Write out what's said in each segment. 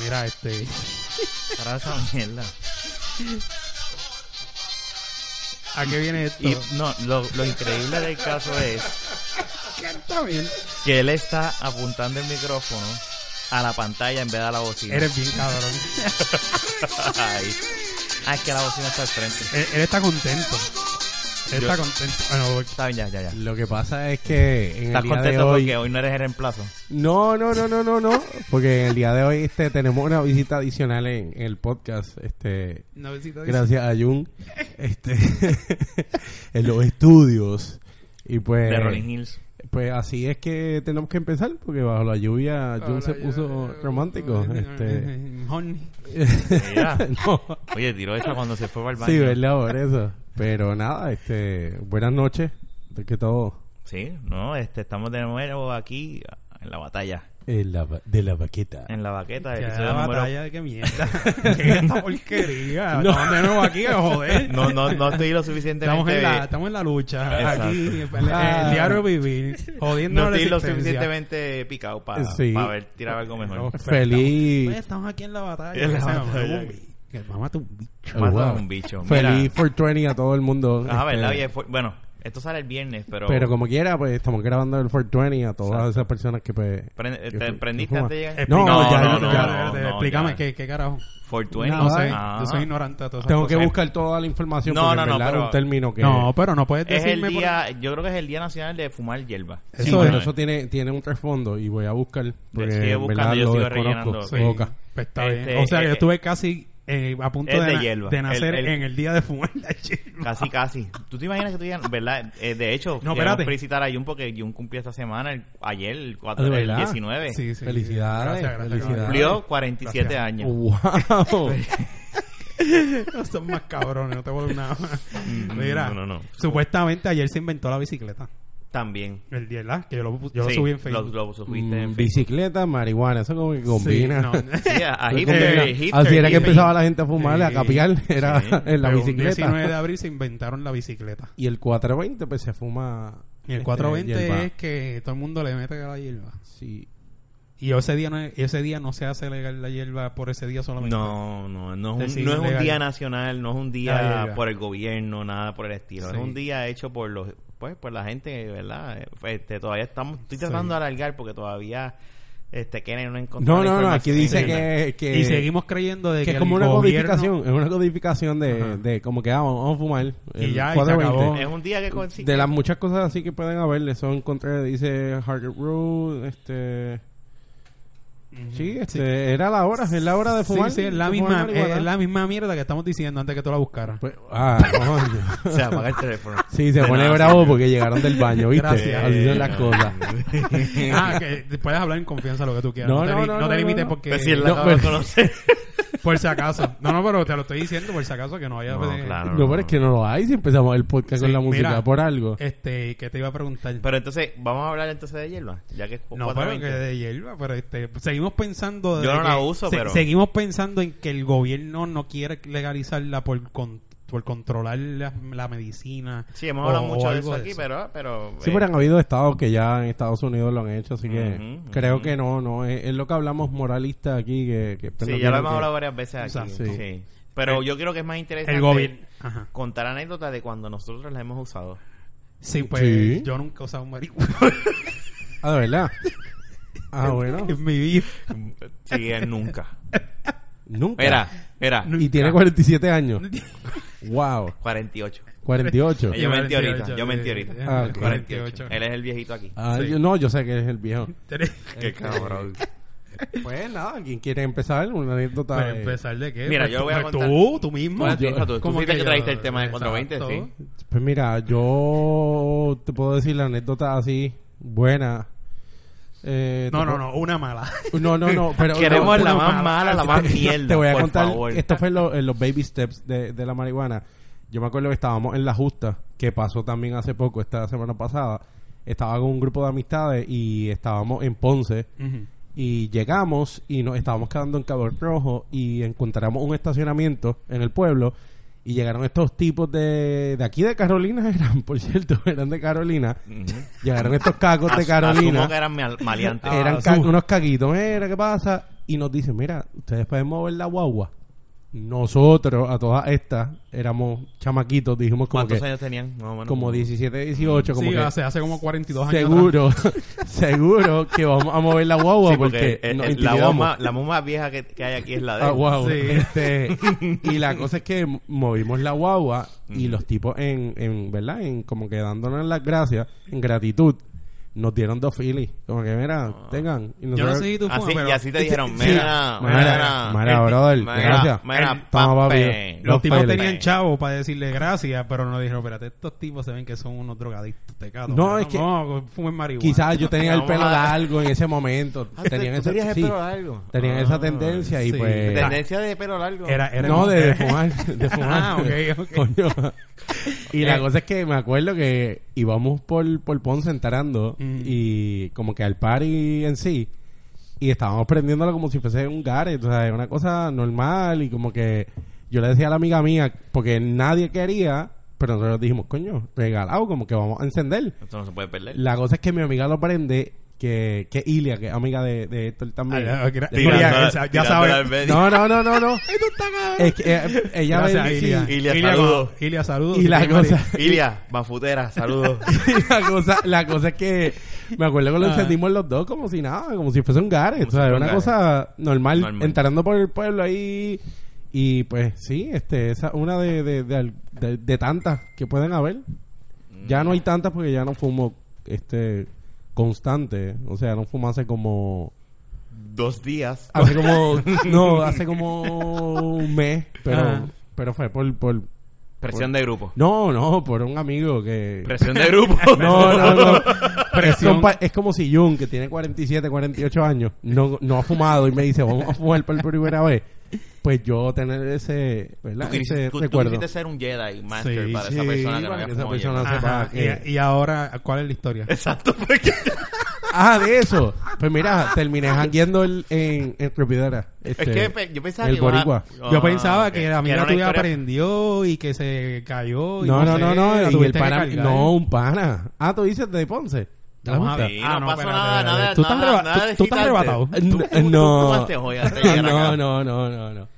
Mira, este. Para esa mierda. ¿A qué viene esto? Y no, lo, lo increíble del caso es que él está apuntando el micrófono a la pantalla en vez de a la bocina. Eres bien cabrón. Ay. Ah, es que la bocina está al frente. él, él está contento. Está contento. Bueno, Está bien, ya, ya, ya. Lo que pasa es que en el ¿Estás día de contento hoy... porque hoy no eres el reemplazo? No, no, no, no, no, no. Porque en el día de hoy este, tenemos una visita adicional en, en el podcast. Este, no visita gracias a Jun. Este, en los estudios. Y pues... De Rolling Hills. Pues así es que tenemos que empezar, porque bajo la lluvia Jun se puso romántico. Este, no, Oye, tiró esa cuando se fue para el baño. sí, verdad, por eso. Pero nada, este, buenas noches. De que todo Sí, no, este, estamos de nuevo aquí en la batalla. En la, de la baqueta. En la baqueta. Ya, la número- batalla de qué mierda. ¿Qué es esta porquería? No. Estamos de nuevo aquí, joder. No, no, no estoy lo suficientemente... Estamos en, la, estamos en la lucha. Exacto. Aquí, en el, Ah. el diario vivir. Jodiendo No la estoy lo suficientemente picado para Sí. ver tirar algo mejor. Feliz. Pues estamos aquí en la batalla. En la que se batalla. un bicho. Oh, Mata a wow. un bicho. Feliz 420 a todo el mundo. Ah, este, verdad, oye, fue- bueno, esto sale el viernes, pero... Pero como quiera, pues estamos grabando el 420 a todas Exacto. esas personas que pues... Prende- que ¿Te prendiste antes de llegar? No, No, ya, no, no, ya. no, no, Explícame, ya. ¿qué, ¿qué carajo? 420. No sé, Ah. yo soy ignorante de esas Tengo cosas. que buscar toda la información No, porque no, no, pero- es un término que... No, pero no puedes Es decirme... el por- día, yo creo que es el Día Nacional de Fumar Hierba. Sí, Eso pero es. eso tiene, tiene un trasfondo y voy a buscar. Porque sigue buscando, verdad yo lo sigo desconozco. rellenando. Sí, pues está Este, bien. O sea, que eh, yo estuve casi eh, a punto de, de na- hierba. de nacer El- el- en el día de fumar la hierba. Casi, casi. ¿Tú te imaginas que tú digas, verdad? Eh, de hecho, No, queremos felicitar a Jun porque Jun cumplió esta semana, el- ayer, el, Ah, 4, ¿de el verdad? 19. Sí, sí. Felicidades, Gracias, gracias, felicidades. Cumplió 47 Gracias. años. ¡Wow! No son más cabrones, no te vuelvo nada más. Mm, Mira, no, no, no. supuestamente ayer se inventó la bicicleta. También. El día, ¿verdad? Que yo lo, yo lo subí en Facebook. Lo, lo subiste en Mm, Facebook. Bicicleta, marihuana, eso como que combina. Sí, no. A, hipster, hipster, Así era que empezaba la gente a fumar, a capiar, era Sí. en la Pero bicicleta. 19 de abril se inventaron la bicicleta. Y el 420 pues se fuma... Y el este, 420 hierba. es que todo el mundo le mete a la hierba. Sí. Y ese día no, es- ese día no se hace legal la hierba por ese día solamente. No, no, no es, un, no es un día nacional, no es un día por el gobierno, nada por el estilo. Sí. Es un día hecho por los, pues, por la gente, ¿verdad? Eh, Este, todavía estamos, estoy tratando Sí. de alargar porque todavía, este, Kennedy no encontró No, no, no, aquí dice que... que Y seguimos creyendo de que que, es como el una gobierno- codificación, es una codificación de, Ajá. de como que ah, vamos, vamos a fumar. Y el ya, y se 420. acabó. Es un día que consigue. De las muchas cosas así que pueden haber, eso encontré, dice Hard Road, este... Ujú. Sí, este, era la hora, es la hora de fumar. Sí, sí, es la, misma, es la misma mierda que estamos diciendo antes que tú la buscaras. Pues, ah, coño. O sea, apaga el teléfono. Sí, se De pone nada, bravo sí. porque llegaron del baño, ¿viste? Gracias. Así son las cosas. ah, que puedes hablar en confianza lo que tú quieras. No, te, no, li- no, te no, limites no. porque... Pues si él la No, pero- conocer. Por si acaso. No, no, pero te lo estoy diciendo por si acaso que no vaya No, claro. No, pero es que no lo hay si empezamos el podcast Sí, con la música mira. por algo. Este, que te iba a preguntar. Pero entonces, vamos a hablar entonces de hierba, ya que es no, pero 420. que de hierba, pero este, seguimos pensando... de Yo no la uso, pero- Seguimos pensando en que el gobierno no quiere legalizarla por, con- por controlar la, la medicina. Sí, hemos o- hablado o mucho de algo eso aquí, pero... pero Sí, eh, pero han habido estados que ya en Estados Unidos lo han hecho, así que creo que no, no, es, es lo que hablamos moralista aquí, que, que Sí, ya lo hemos que- hablado varias veces aquí. Exacto. Sí. Sí. Pero yo creo que es más interesante El gobierno... Contar anécdotas de cuando nosotros las hemos usado. Sí, pues Sí. yo nunca he usado un marihuana Ah, de verdad. Ah, bueno. en mi vida. Sí, él nunca. Nunca. Era, era. Y tiene 47 años. Wow. 48. 48. Yo mentí ahorita, yo mentí ahorita. Ah, ok. 48. Él es el viejito aquí. Ah, Sí. yo, no, yo sé que es el viejo. Qué cabrón. Pues nada, ¿quién quiere empezar? Una anécdota. Para de- empezar de qué? Mira, Pues yo voy a pues contar. Tú, tú mismo. Bueno, tú, tú, tú ¿Cómo fuiste que yo? trajiste el tema del 420, Exacto. sí. Pues mira, yo te puedo decir la anécdota así, buena. Eh, No, no, no, una mala. No, no, no, pero... Queremos no, la más mala, la más mierda. Te voy a por contar, favor. esto fue en, lo- en los baby steps de, de la marihuana. Yo me acuerdo que estábamos en la justa, que pasó también hace poco, esta semana pasada. Estaba con un grupo de amistades y estábamos en Ponce. Y llegamos y nos estábamos quedando en Cabo Rojo y encontramos un estacionamiento en el pueblo. Y llegaron estos tipos de, de aquí de Carolina, eran, por cierto, eran de Carolina. Llegaron estos cacos de Carolina. Asumo que eran mal- maleantes. eran Ah, ca- unos caquitos. Mira, ¿qué pasa? y nos dicen, mira, ustedes pueden mover la guagua. Nosotros, a todas estas, éramos chamaquitos, dijimos como ¿Cuántos que años tenían? Como 17, 18, como sí, que hace, hace como 42 años. seguro, seguro que vamos a mover la guagua Sí, porque, porque, eh, nos eh, la, más, la más vieja que, que hay aquí es la de Ah. Sí. Este, y la cosa es que movimos la guagua y los tipos en, en, ¿verdad? En como que dándonos las gracias, en gratitud, nos dieron dos filis. Como que, mira, tengan. Y Yo no nosotros- sé si tú Así, pero y así te dijeron, Sí. mira, Mira, mira, brother, mira, gracias. Mira, papi. los tipos tenían chavos para decirle gracias, pero no dijeron, espérate, estos tipos se ven que son unos drogadictos, tecatos. No, Pero es que- No, fumen marihuana. Quizás yo tenía el pelo largo en ese momento. Ah, ¿tú- tenían tú esa, tenías el sí, pelo largo? tenían Ah. esa tendencia y pues... Tendencia de pelo largo. Era, era no, de, de fumar. De fumar. Ah, ok, ok. Coño. Y la Eh. cosa es que me acuerdo que íbamos por, por Ponce entrando Mm. y como que al party en sí y estábamos prendiéndolo como si fuese un Gareth, o sea, una cosa normal y como que yo le decía a la amiga mía porque nadie quería, pero nosotros dijimos, coño, regalado, como que vamos a encender. Esto no se puede perder. La cosa es que mi amiga lo prende, que, que Ilia, que es amiga de, de Héctor también. Ah, gra- De- Ilia, esa- ya tirándola sabes. medio. no, no, no, no, no. Es que eh, ella Gracias, sí. Ilia. Ilia, Ilia, saludos. Ilia, saludos. Y la cosa, Ilia, bafutera, saludos. y la cosa, la cosa es que me acuerdo que lo Ah. encendimos los dos como si nada, como si fuese un gare, o sea, si era una un cosa normal, Normal. entrando por el pueblo ahí y pues sí, este, esa una de, de, de, de- de tantas que pueden haber. Ya no hay tantas porque ya no fumo este constante, o sea, no fumo hace como Dos días. hace como no, hace como un mes, pero Ah. pero fue por por Presión de grupo. no, no, por un amigo que Presión de grupo. No, no, no. Presión. Es como si Jun, que tiene 47, 48 años, no, no ha fumado y me dice, vamos a fumar por primera vez. Pues yo tener ese, ¿verdad? Tú, ese quisiste, tú, tú recuerdo. quisiste ser un Jedi Master Sí, para sí, esa persona que no para había que esa persona sepa Ajá, que- y, y ahora, ¿cuál es la historia? Exacto, porque Ah, de eso. Pues mira, terminé jangueando el- en, en Repidera. es Este, que yo pensaba el que ibas a- boricua. Yo Ah, pensaba que la una tuya historia- aprendió y que se cayó. y No, no, sé, no, no. la Y el pana, no, un pana. Ah, tú dices de Ponce. ¿Te Vamos a ver. Sí, Ah, no, pasó espérate, nada, nada, Tú estás nada, arreba- nada tú- tú estás arrebatado. Tú- tú- tú No. No, no, no, no, no.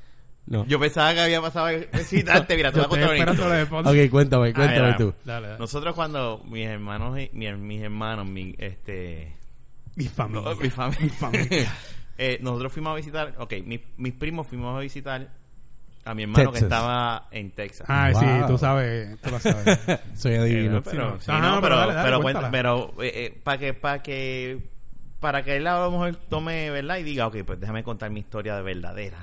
no. Yo pensaba que había pasado a excitarte, mira, a historia. Ponce. Ok, cuéntame, cuéntame tú. Dale, dale. Nosotros cuando mis hermanos, y- mi- mis hermanos, mi, este, Mi familia. no, mi familia, familia. eh, nosotros fuimos a visitar, ok, mis, mis primos fuimos a visitar a mi hermano que Texas. estaba en Texas. Ah, sí, Wow. tú sabes, tú lo sabes. Soy Eh, adivino. pero, Sí, sí, no. pero, pero dale, dale, pero, cuéntala. pero, eh, para que, para que, para que él a lo mejor tome, ¿verdad? Y diga, ok, pues déjame contar mi historia de verdadera.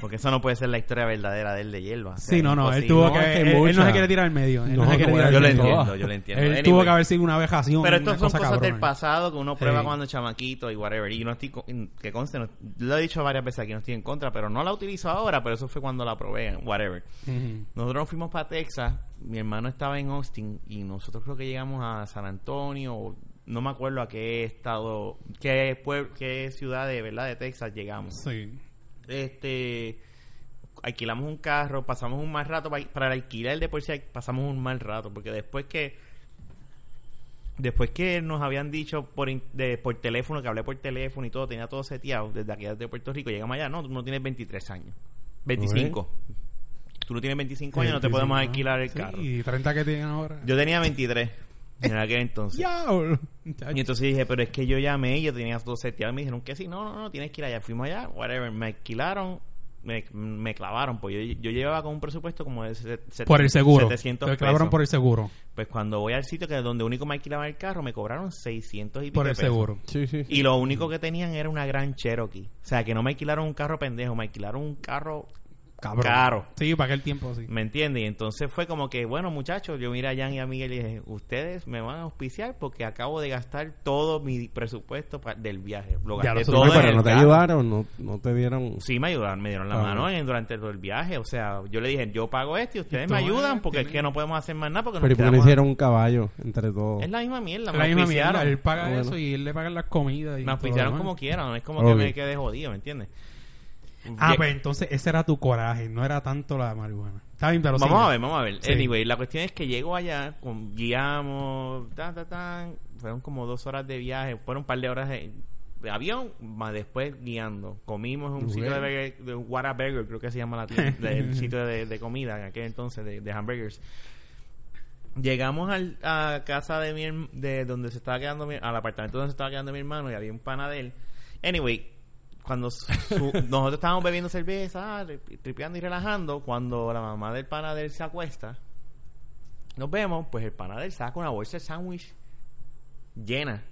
Porque eso no puede ser la historia verdadera de él de hierba. O sea, Sí, no, no, él tuvo que, él, él no se quiere tirar al medio. Él no, No, se quiere tirar Yo al lo medio. entiendo, yo lo entiendo. Él Anyway. tuvo que haber sido una vejación. Pero estas son cosa cosas del pasado que uno Sí. prueba cuando es chamaquito y whatever. Y no estoy, con- que conste, no- lo he dicho varias veces aquí, no estoy en contra, pero no la utilizo ahora, pero eso fue cuando la probé, whatever. Ujú. Nosotros nos fuimos para Texas, mi hermano estaba en Austin y nosotros creo que llegamos a San Antonio, o no me acuerdo a qué estado, qué, pueblo, qué ciudad de verdad de Texas llegamos. Sí. Este, alquilamos un carro, pasamos un mal rato para, para alquilar el de por sí pasamos un mal rato, porque después que después que nos habían dicho por de, por teléfono, que hablé por teléfono y todo, tenía todo seteado desde aquí desde Puerto Rico, llegamos allá, no, tú no tienes 23 años. 25. Tú no tienes 25 años, no te podemos alquilar el sí, carro. Y 30 que tienen ahora. Yo tenía 23 en aquel entonces. Y entonces dije, pero es que yo llamé y yo tenía todo seteado. Y me dijeron que sí, no, no, no, tienes que ir allá. Fuimos allá, whatever. Me alquilaron, me, me clavaron. Pues yo, yo llevaba con un presupuesto como de se- se- Por el seguro. 700 Te clavaron pesos. por el seguro. Pues cuando voy al sitio que es donde único me alquilaban el carro, me cobraron 600 y pico Por el pesos. seguro. Sí, sí. Y lo único que tenían era una gran Cherokee. O sea, que no me alquilaron un carro pendejo, me alquilaron un carro Cabrón. caro. Sí, para aquel tiempo, sí. ¿Me entiendes? Y entonces fue como que, bueno, muchachos, yo miré a Jan y a Miguel y dije, ustedes me van a auspiciar porque acabo de gastar todo mi presupuesto del viaje. Lo Ya gasté lo todo pero no te carro. ayudaron, no, no te dieron. Sí, me ayudaron, me dieron la Ah. mano en- durante todo el viaje. O sea, yo le dije, yo pago esto y ustedes me ayudan porque es que no podemos hacer más nada porque Pero ¿y nos por qué hicieron un caballo entre todos? Es la misma mierda, la misma mierda. Él paga Bueno. eso y él le paga las comidas. Y Me auspiciaron como quieran, no es como que me quede jodido, ¿me entiendes? Ah, pues entonces ese era tu coraje, no era tanto la marihuana. Está bien, pero Vamos sigue. a ver, vamos a ver. Sí. Anyway, la cuestión es que llego allá, con, guiamos, tan, tan, tan, fueron como dos horas de viaje, fueron un par de horas de- de avión, más después guiando. Comimos en un sitio de, burger- de creo que se llama la tienda, el sitio de, de comida en aquel entonces, de, de hamburgers. Llegamos al, a casa de mi de donde se estaba quedando mi, al apartamento donde se estaba quedando mi hermano y había un pana de él. Anyway, cuando su- nosotros estábamos bebiendo cerveza, tri- tripeando y relajando, cuando la mamá del pana de él se acuesta, nos vemos, pues el pana de él saca una bolsa de sándwich llena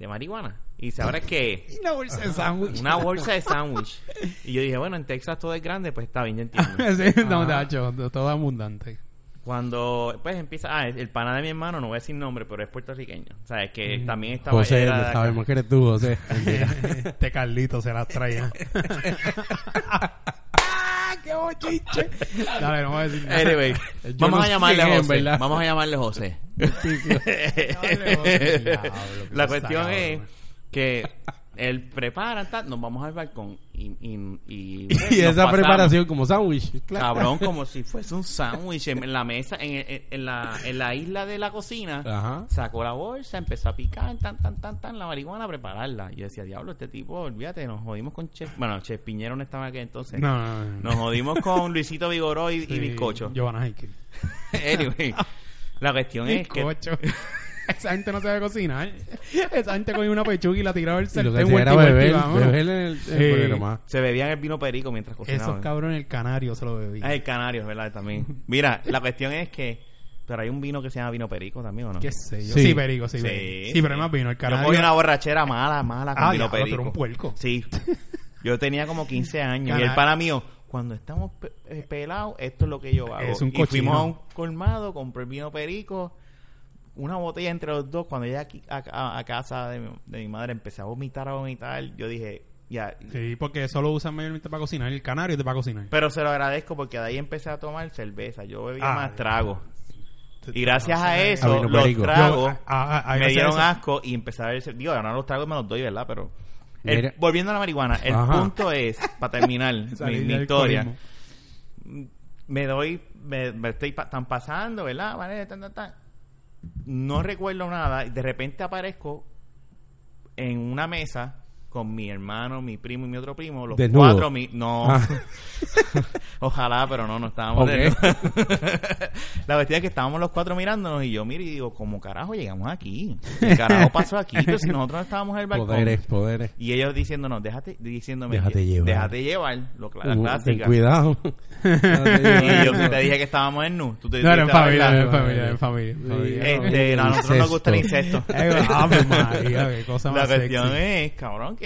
de marihuana. Y sabrá que Una bolsa de sándwich. una bolsa de sándwich. Y yo dije, bueno, en Texas todo es grande, pues está bien, yo entiendo. sí, no, todo abundante. Cuando, pues empieza, ah, el pana de mi hermano, no voy a decir nombre, pero es puertorriqueño. O sea, es que también estaba José, era sabemos que eres tú, José. este Carlito se las traía. ¡Qué bochiche! Dale, no voy a decir nada. Anyway, Yo vamos no a llamarle es, José. Vamos a llamarle José. Dale, José. Diablo, qué La cuestión es que él prepara, tal, nos vamos al balcón y, y, y, y nos esa preparación como sándwich. claro. Cabrón, como si fuese un sándwich en la mesa, en, en- en la, en la isla de la cocina. Ajá. Sacó la bolsa, empezó a picar, tan, tan, tan, tan, la marihuana, a prepararla. Y yo decía, diablo, este tipo, olvídate, nos jodimos con Chef. Bueno, Chef Piñero no estaba aquí entonces. No, no, no. Nos jodimos con Luisito Vigoró y, y Sí, Bizcocho. Giovanna anyway, la cuestión es que. Esa gente no sabe cocinar. Esa gente cogió una pechuga y la tiraba al Y lo que sartén era y beber, beber en el, en el programa. Se bebían el vino perico mientras Esos cocinaban. cabrones el canario se lo bebían. Ah, el canario, ¿verdad? También. Mira, la cuestión es que. Pero hay un vino que se llama vino perico también, ¿o no? ¿Qué sé yo? Sí. Sí, perico, sí. Sí, perico. sí. Sí, pero es más vino. El Yo canario... cogí una borrachera mala, mala con Ah, vino eres perico. un puerco. Sí. Yo tenía como 15 años. Y el pana mío, cuando estamos pe- eh, pelados, esto es lo que yo hago. Es un y fuimos a un colmado, compré el vino perico, una botella entre los dos. Cuando llegué aquí a, a- a casa de mi, de mi madre, empecé a vomitar, a vomitar. Yo dije, ya. Sí, porque eso lo usan mayormente para cocinar. El canario es para cocinar. Pero se lo agradezco porque de ahí empecé a tomar cerveza. Yo bebía Ah, más tragos. Y gracias a A eso, los perico. tragos Yo, a- a- a- me dieron eso- asco y empecé a ver... Digo, ahora los tragos me los doy, ¿verdad? Pero... el- volviendo a la marihuana, el Ajá. punto es, para terminar mi, historia, me doy, me, me estoy pa- están pasando, ¿verdad? Vale, tan, tan, tan. No recuerdo nada y de repente aparezco en una mesa con mi hermano, mi primo y mi otro primo, los Desnudo. cuatro, mi, no, Ah. ojalá, pero no, no estábamos Ok. desnudos. La cuestión es que estábamos los cuatro mirándonos y yo miro y digo, ¿cómo carajo llegamos aquí? ¿Qué carajo pasó aquí? Pero si nosotros no estábamos en el balcón. Poderes, poderes. Y ellos diciéndonos, déjate, diciéndome, Déjate llevar. déjate llevar, lo, la Uh, clásica. ten cuidado. Y yo te dije que estábamos en nu. Tú te No, era en familia, en familia, en familia. Este, a nosotros nos gusta el incesto. Ave María, qué cosa La cuestión sexy. es, cabrón, que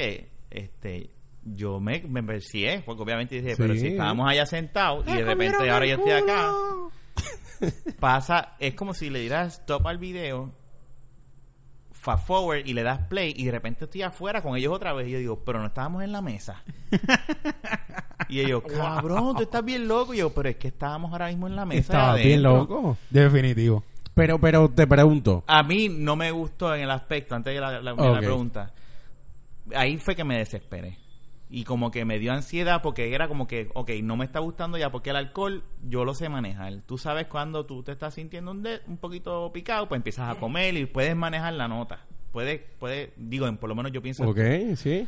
este yo me, me persié, porque obviamente dije, pero si estábamos allá sentados y de repente ahora yo estoy acá, pasa, es como si le dieras stop al video, fast forward y le das play y de repente estoy afuera con ellos otra vez y yo digo, pero no estábamos en la mesa. y ellos, cabrón, tú estás bien loco. Y yo, pero es que estábamos ahora mismo en la mesa. Estaba de bien adentro". loco. Definitivo. Pero, pero te pregunto. A mí no me gustó en el aspecto, antes de la, pregunta. Ahí fue que me desesperé. Y como que me dio ansiedad porque era como que, ok, no me está gustando ya porque el alcohol yo lo sé manejar. Tú sabes cuando tú te estás sintiendo un, de- un poquito picado, pues empiezas a comer y puedes manejar la nota. Puedes, puedes, digo, en- por lo menos yo pienso. Ok, sí.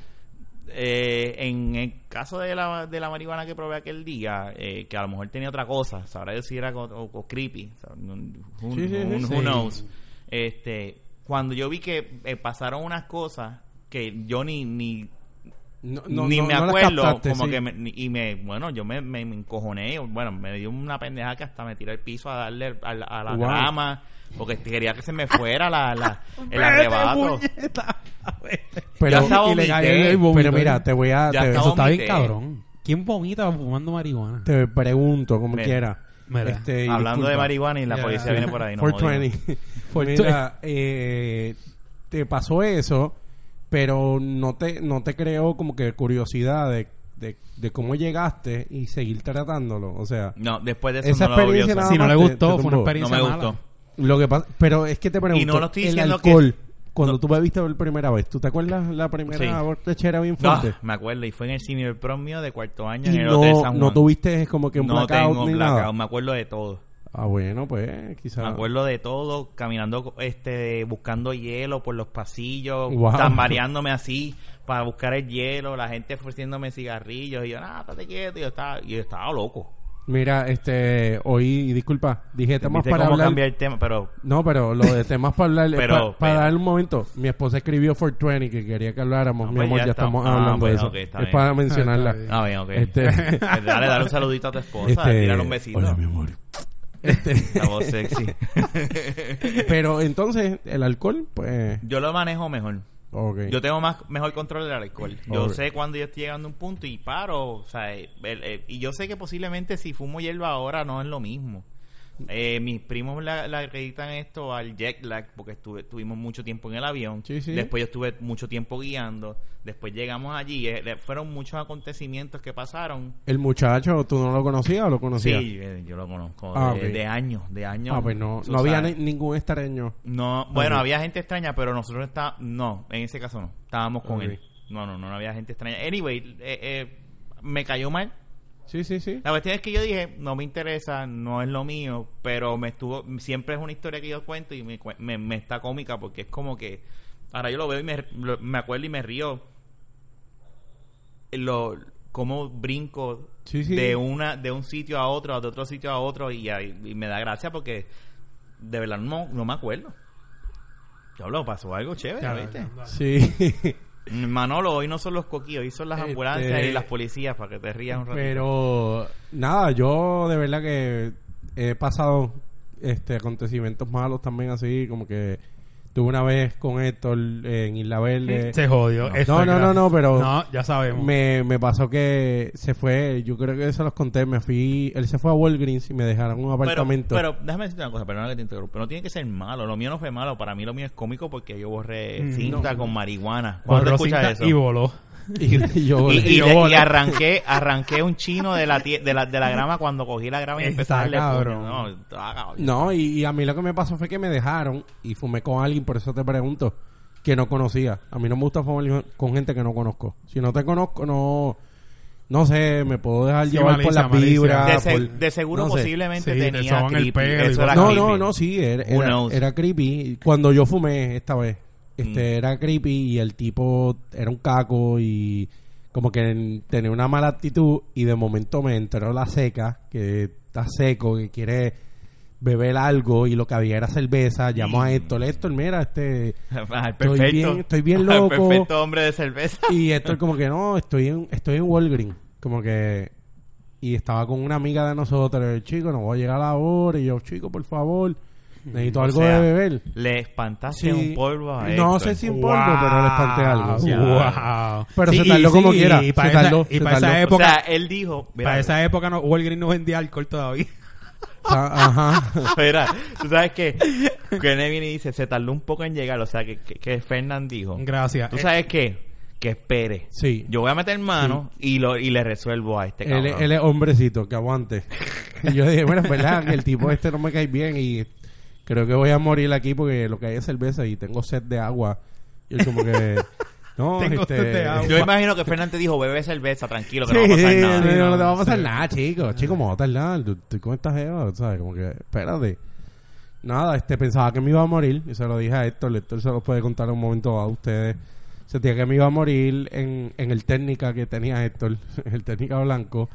Eh, en el caso de la, de la marihuana que probé aquel día, eh, que a lo mejor tenía otra cosa, sabrá yo si era o, o creepy, Sí, sí, sí, who- sí. who knows. Este, cuando yo vi que eh, pasaron unas cosas que yo ni ni No, no, ni no- me acuerdo, captaste, como sí. que me- y me, bueno, yo me, me, me encojoné, bueno, me dio una pendeja que hasta me tiré al piso a darle a, la- a la Wow. grama, porque quería que se me fuera la, la el arrebato. Pero, vomité. mira, te voy a... Te- Eso está bien cabrón. ¿Quién vomita fumando marihuana? Te pregunto, como Mira, quiera. mira, Este, Hablando de marihuana y la policía viene por ahí, no jodimos. 420. Four Mira, eh, te pasó eso, pero no te, no te creó como que curiosidad de, de, de cómo llegaste y seguir tratándolo. O sea, No, después de eso Esa no lo experiencia nada Si no le gustó, te fue una tumbó. experiencia No me mala. gustó. lo que pasa, pero es que te pregunto, Y no lo estoy el que- alcohol, cuando No. tú bebiste por primera vez, ¿tú te acuerdas la primera Sí. borrachera bien No, fuerte? me acuerdo, y fue en el senior prom mío de cuarto año y en el Hotel no, San Juan. no tuviste como que un no blackout tengo ni blackout, nada. me acuerdo de todo. Ah, bueno, pues quizás. Me acuerdo de todo, caminando, este, buscando hielo por los pasillos, Wow. tambaleándome así para buscar el hielo, la gente ofreciéndome cigarrillos, y yo, nada, estate quieto, y yo estaba, y yo estaba loco. Mira, este, hoy, disculpa, dije temas ¿Viste para cómo hablar. cambiar el tema? Pero, No, pero lo de temas para hablar, Pero, pa- para pero- dar un momento, mi esposa escribió 420 que quería que habláramos, No, mi pues amor, ya ya, estamos. Ah, hablando de bueno, eso. es bien. para mencionarla. Ah, bien. ah, bien, ok. Este- Pues dale, dale un saludito a tu esposa, Este, tírale un besito. Hola, mi amor. Este, La voz sexy. pero entonces, el alcohol, pues, yo lo manejo mejor. Yo tengo más mejor control del alcohol. Yo sé cuando yo estoy llegando a un punto y paro, o sea, el- el- y yo sé que posiblemente si fumo hierba ahora no es lo mismo. Eh, mis primos la, la acreditan esto al jet lag porque estuve, tuvimos mucho tiempo en el avión. Sí, sí. Después yo estuve mucho tiempo guiando. Después llegamos allí. eh, eh, fueron muchos acontecimientos que pasaron. El muchacho, ¿tú no lo conocías o lo conocías? Sí, eh, yo lo conozco. Ah, de, ok. de años, de años. Ah, pues no, no había ni- ningún extraño. No, bueno, había gente extraña, pero nosotros está no, en ese caso no, estábamos con él. No, no, no, no había gente extraña. Anyway, eh, eh, me cayó mal. Sí, sí, sí. La cuestión es que yo dije, no me interesa, no es lo mío, pero me estuvo, siempre es una historia que yo cuento y me, me, me está cómica porque es como que, ahora yo lo veo y me, lo- me acuerdo y me río. Lo, cómo brinco Sí, sí. de una de un sitio a otro, de otro sitio a otro y, ahí- y me da gracia porque de verdad no, no me acuerdo. Diablo, pasó algo chévere, ¿viste? Sí. Manolo, hoy no son los coquillos, hoy son las Este- ambulancias y las policías para que te rías un ratito. Pero nada, yo de verdad que he pasado este acontecimientos malos también así, como que tuve una vez con Héctor en Isla Verde. Se jodió. No, no, no, no, pero No, ya sabemos. me, me pasó que se fue, yo creo que se los conté, me fui, él se fue a Walgreens y me dejaron un apartamento. pero déjame decirte una cosa, perdona que te interrumpa. No tiene que ser malo. Lo mío no fue malo. Para mí lo mío es cómico porque yo borré Mm, cinta con marihuana. ¿Cuándo te Borró escuchas eso? Y voló. y, yo, Y, y yo de- y volé. arranqué, arranqué un chino de la, tie- de la de la grama cuando cogí la grama y empecé Está a darle cabrón. puño. No, estaba cabrón. No, y, y a mí lo que me pasó fue que me dejaron y fumé con alguien, por eso te pregunto, que no conocía. A mí no me gusta fumar con gente que no conozco. Si no te conozco, no no sé, me puedo dejar Sí, llevar por malicia, las vibras. de, se- por- de seguro no sé. posiblemente Sí, te tenía el creepy. pelo y Eso era todo. No, creepy. no, no, sí, era, era, era creepy. Cuando yo fumé esta vez, este, Mm. era creepy y el tipo era un caco y como que tenía una mala actitud y de momento me enteró la seca, que está seco, que quiere beber algo y lo que había era cerveza. Llamó a Héctor, Héctor, mira, este... Ah, Estoy bien- estoy bien Ah, loco. Perfecto hombre de cerveza. Y Héctor como que no, estoy en, estoy en Walgreens. Como que... Y estaba con una amiga de nosotros, el chico, no voy a llegar a la hora. Y yo, chico, por favor, necesito O algo sea, de beber. Le espantaste Sí. un polvo a No Héctor. sé si en polvo, pero le espanté algo. Wow. Sí. Pero se y- tardó como sí, quiera, Y para se esa, tardó, y se para esa tardó. O época, sea, él dijo... mira, para esa época no, Walgreens no vendía alcohol todavía. Ajá. Mira, tú sabes que Kenneth viene y dice, se tardó un poco en llegar, o sea, que, que, que Fernán dijo, Gracias. ¿tú sabes qué? Que espere. Sí. Yo voy a meter mano y lo y le resuelvo a este Él, cabrón. él es hombrecito, que aguante. Y yo dije, bueno, es verdad que el tipo este no me cae bien y creo que voy a morir aquí porque lo que hay es cerveza y tengo sed de agua. Y como que... No, Tengo este... Yo imagino que Fernán te dijo, bebe cerveza, tranquilo, que Sí, no va a pasar sí, nada. no, Sí, no, no, te va a pasar sí. nada, chico. Chico, me va a tardar. Tú- tú con esta jeva, ¿sabes? Como que, espérate. Nada, este, pensaba que me iba a morir. Y se lo dije a Héctor. Héctor se lo puede contar en un momento a ustedes. Sentía que me iba a morir en, en el técnica que tenía Héctor. El técnica blanco.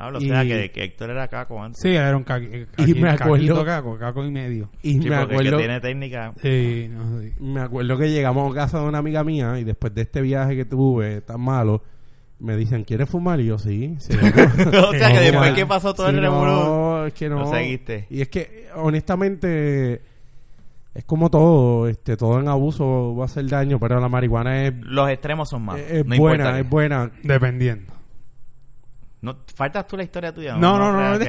Hablo, o Y- sea, que, que Héctor era caco antes. Sí, era un caqui, Y me acuerdo- caco, caco y medio. Y Sí, me porque el que acuerdo... tiene técnica... Sí, no, sí. Me acuerdo que llegamos a casa de una amiga mía y después de este viaje que tuve tan malo, me dicen, ¿quieres fumar? Y yo, sí. sí o sea, que después que pasó todo Sí, el revolú... No, es que no. lo seguiste. Y es que, honestamente, es como todo. este Todo en abuso va a hacer daño, pero la marihuana es, Los extremos son malos. es no buena, importa. es buena. Dependiendo. No, faltas tú la historia tuya. No, no, no, creas no.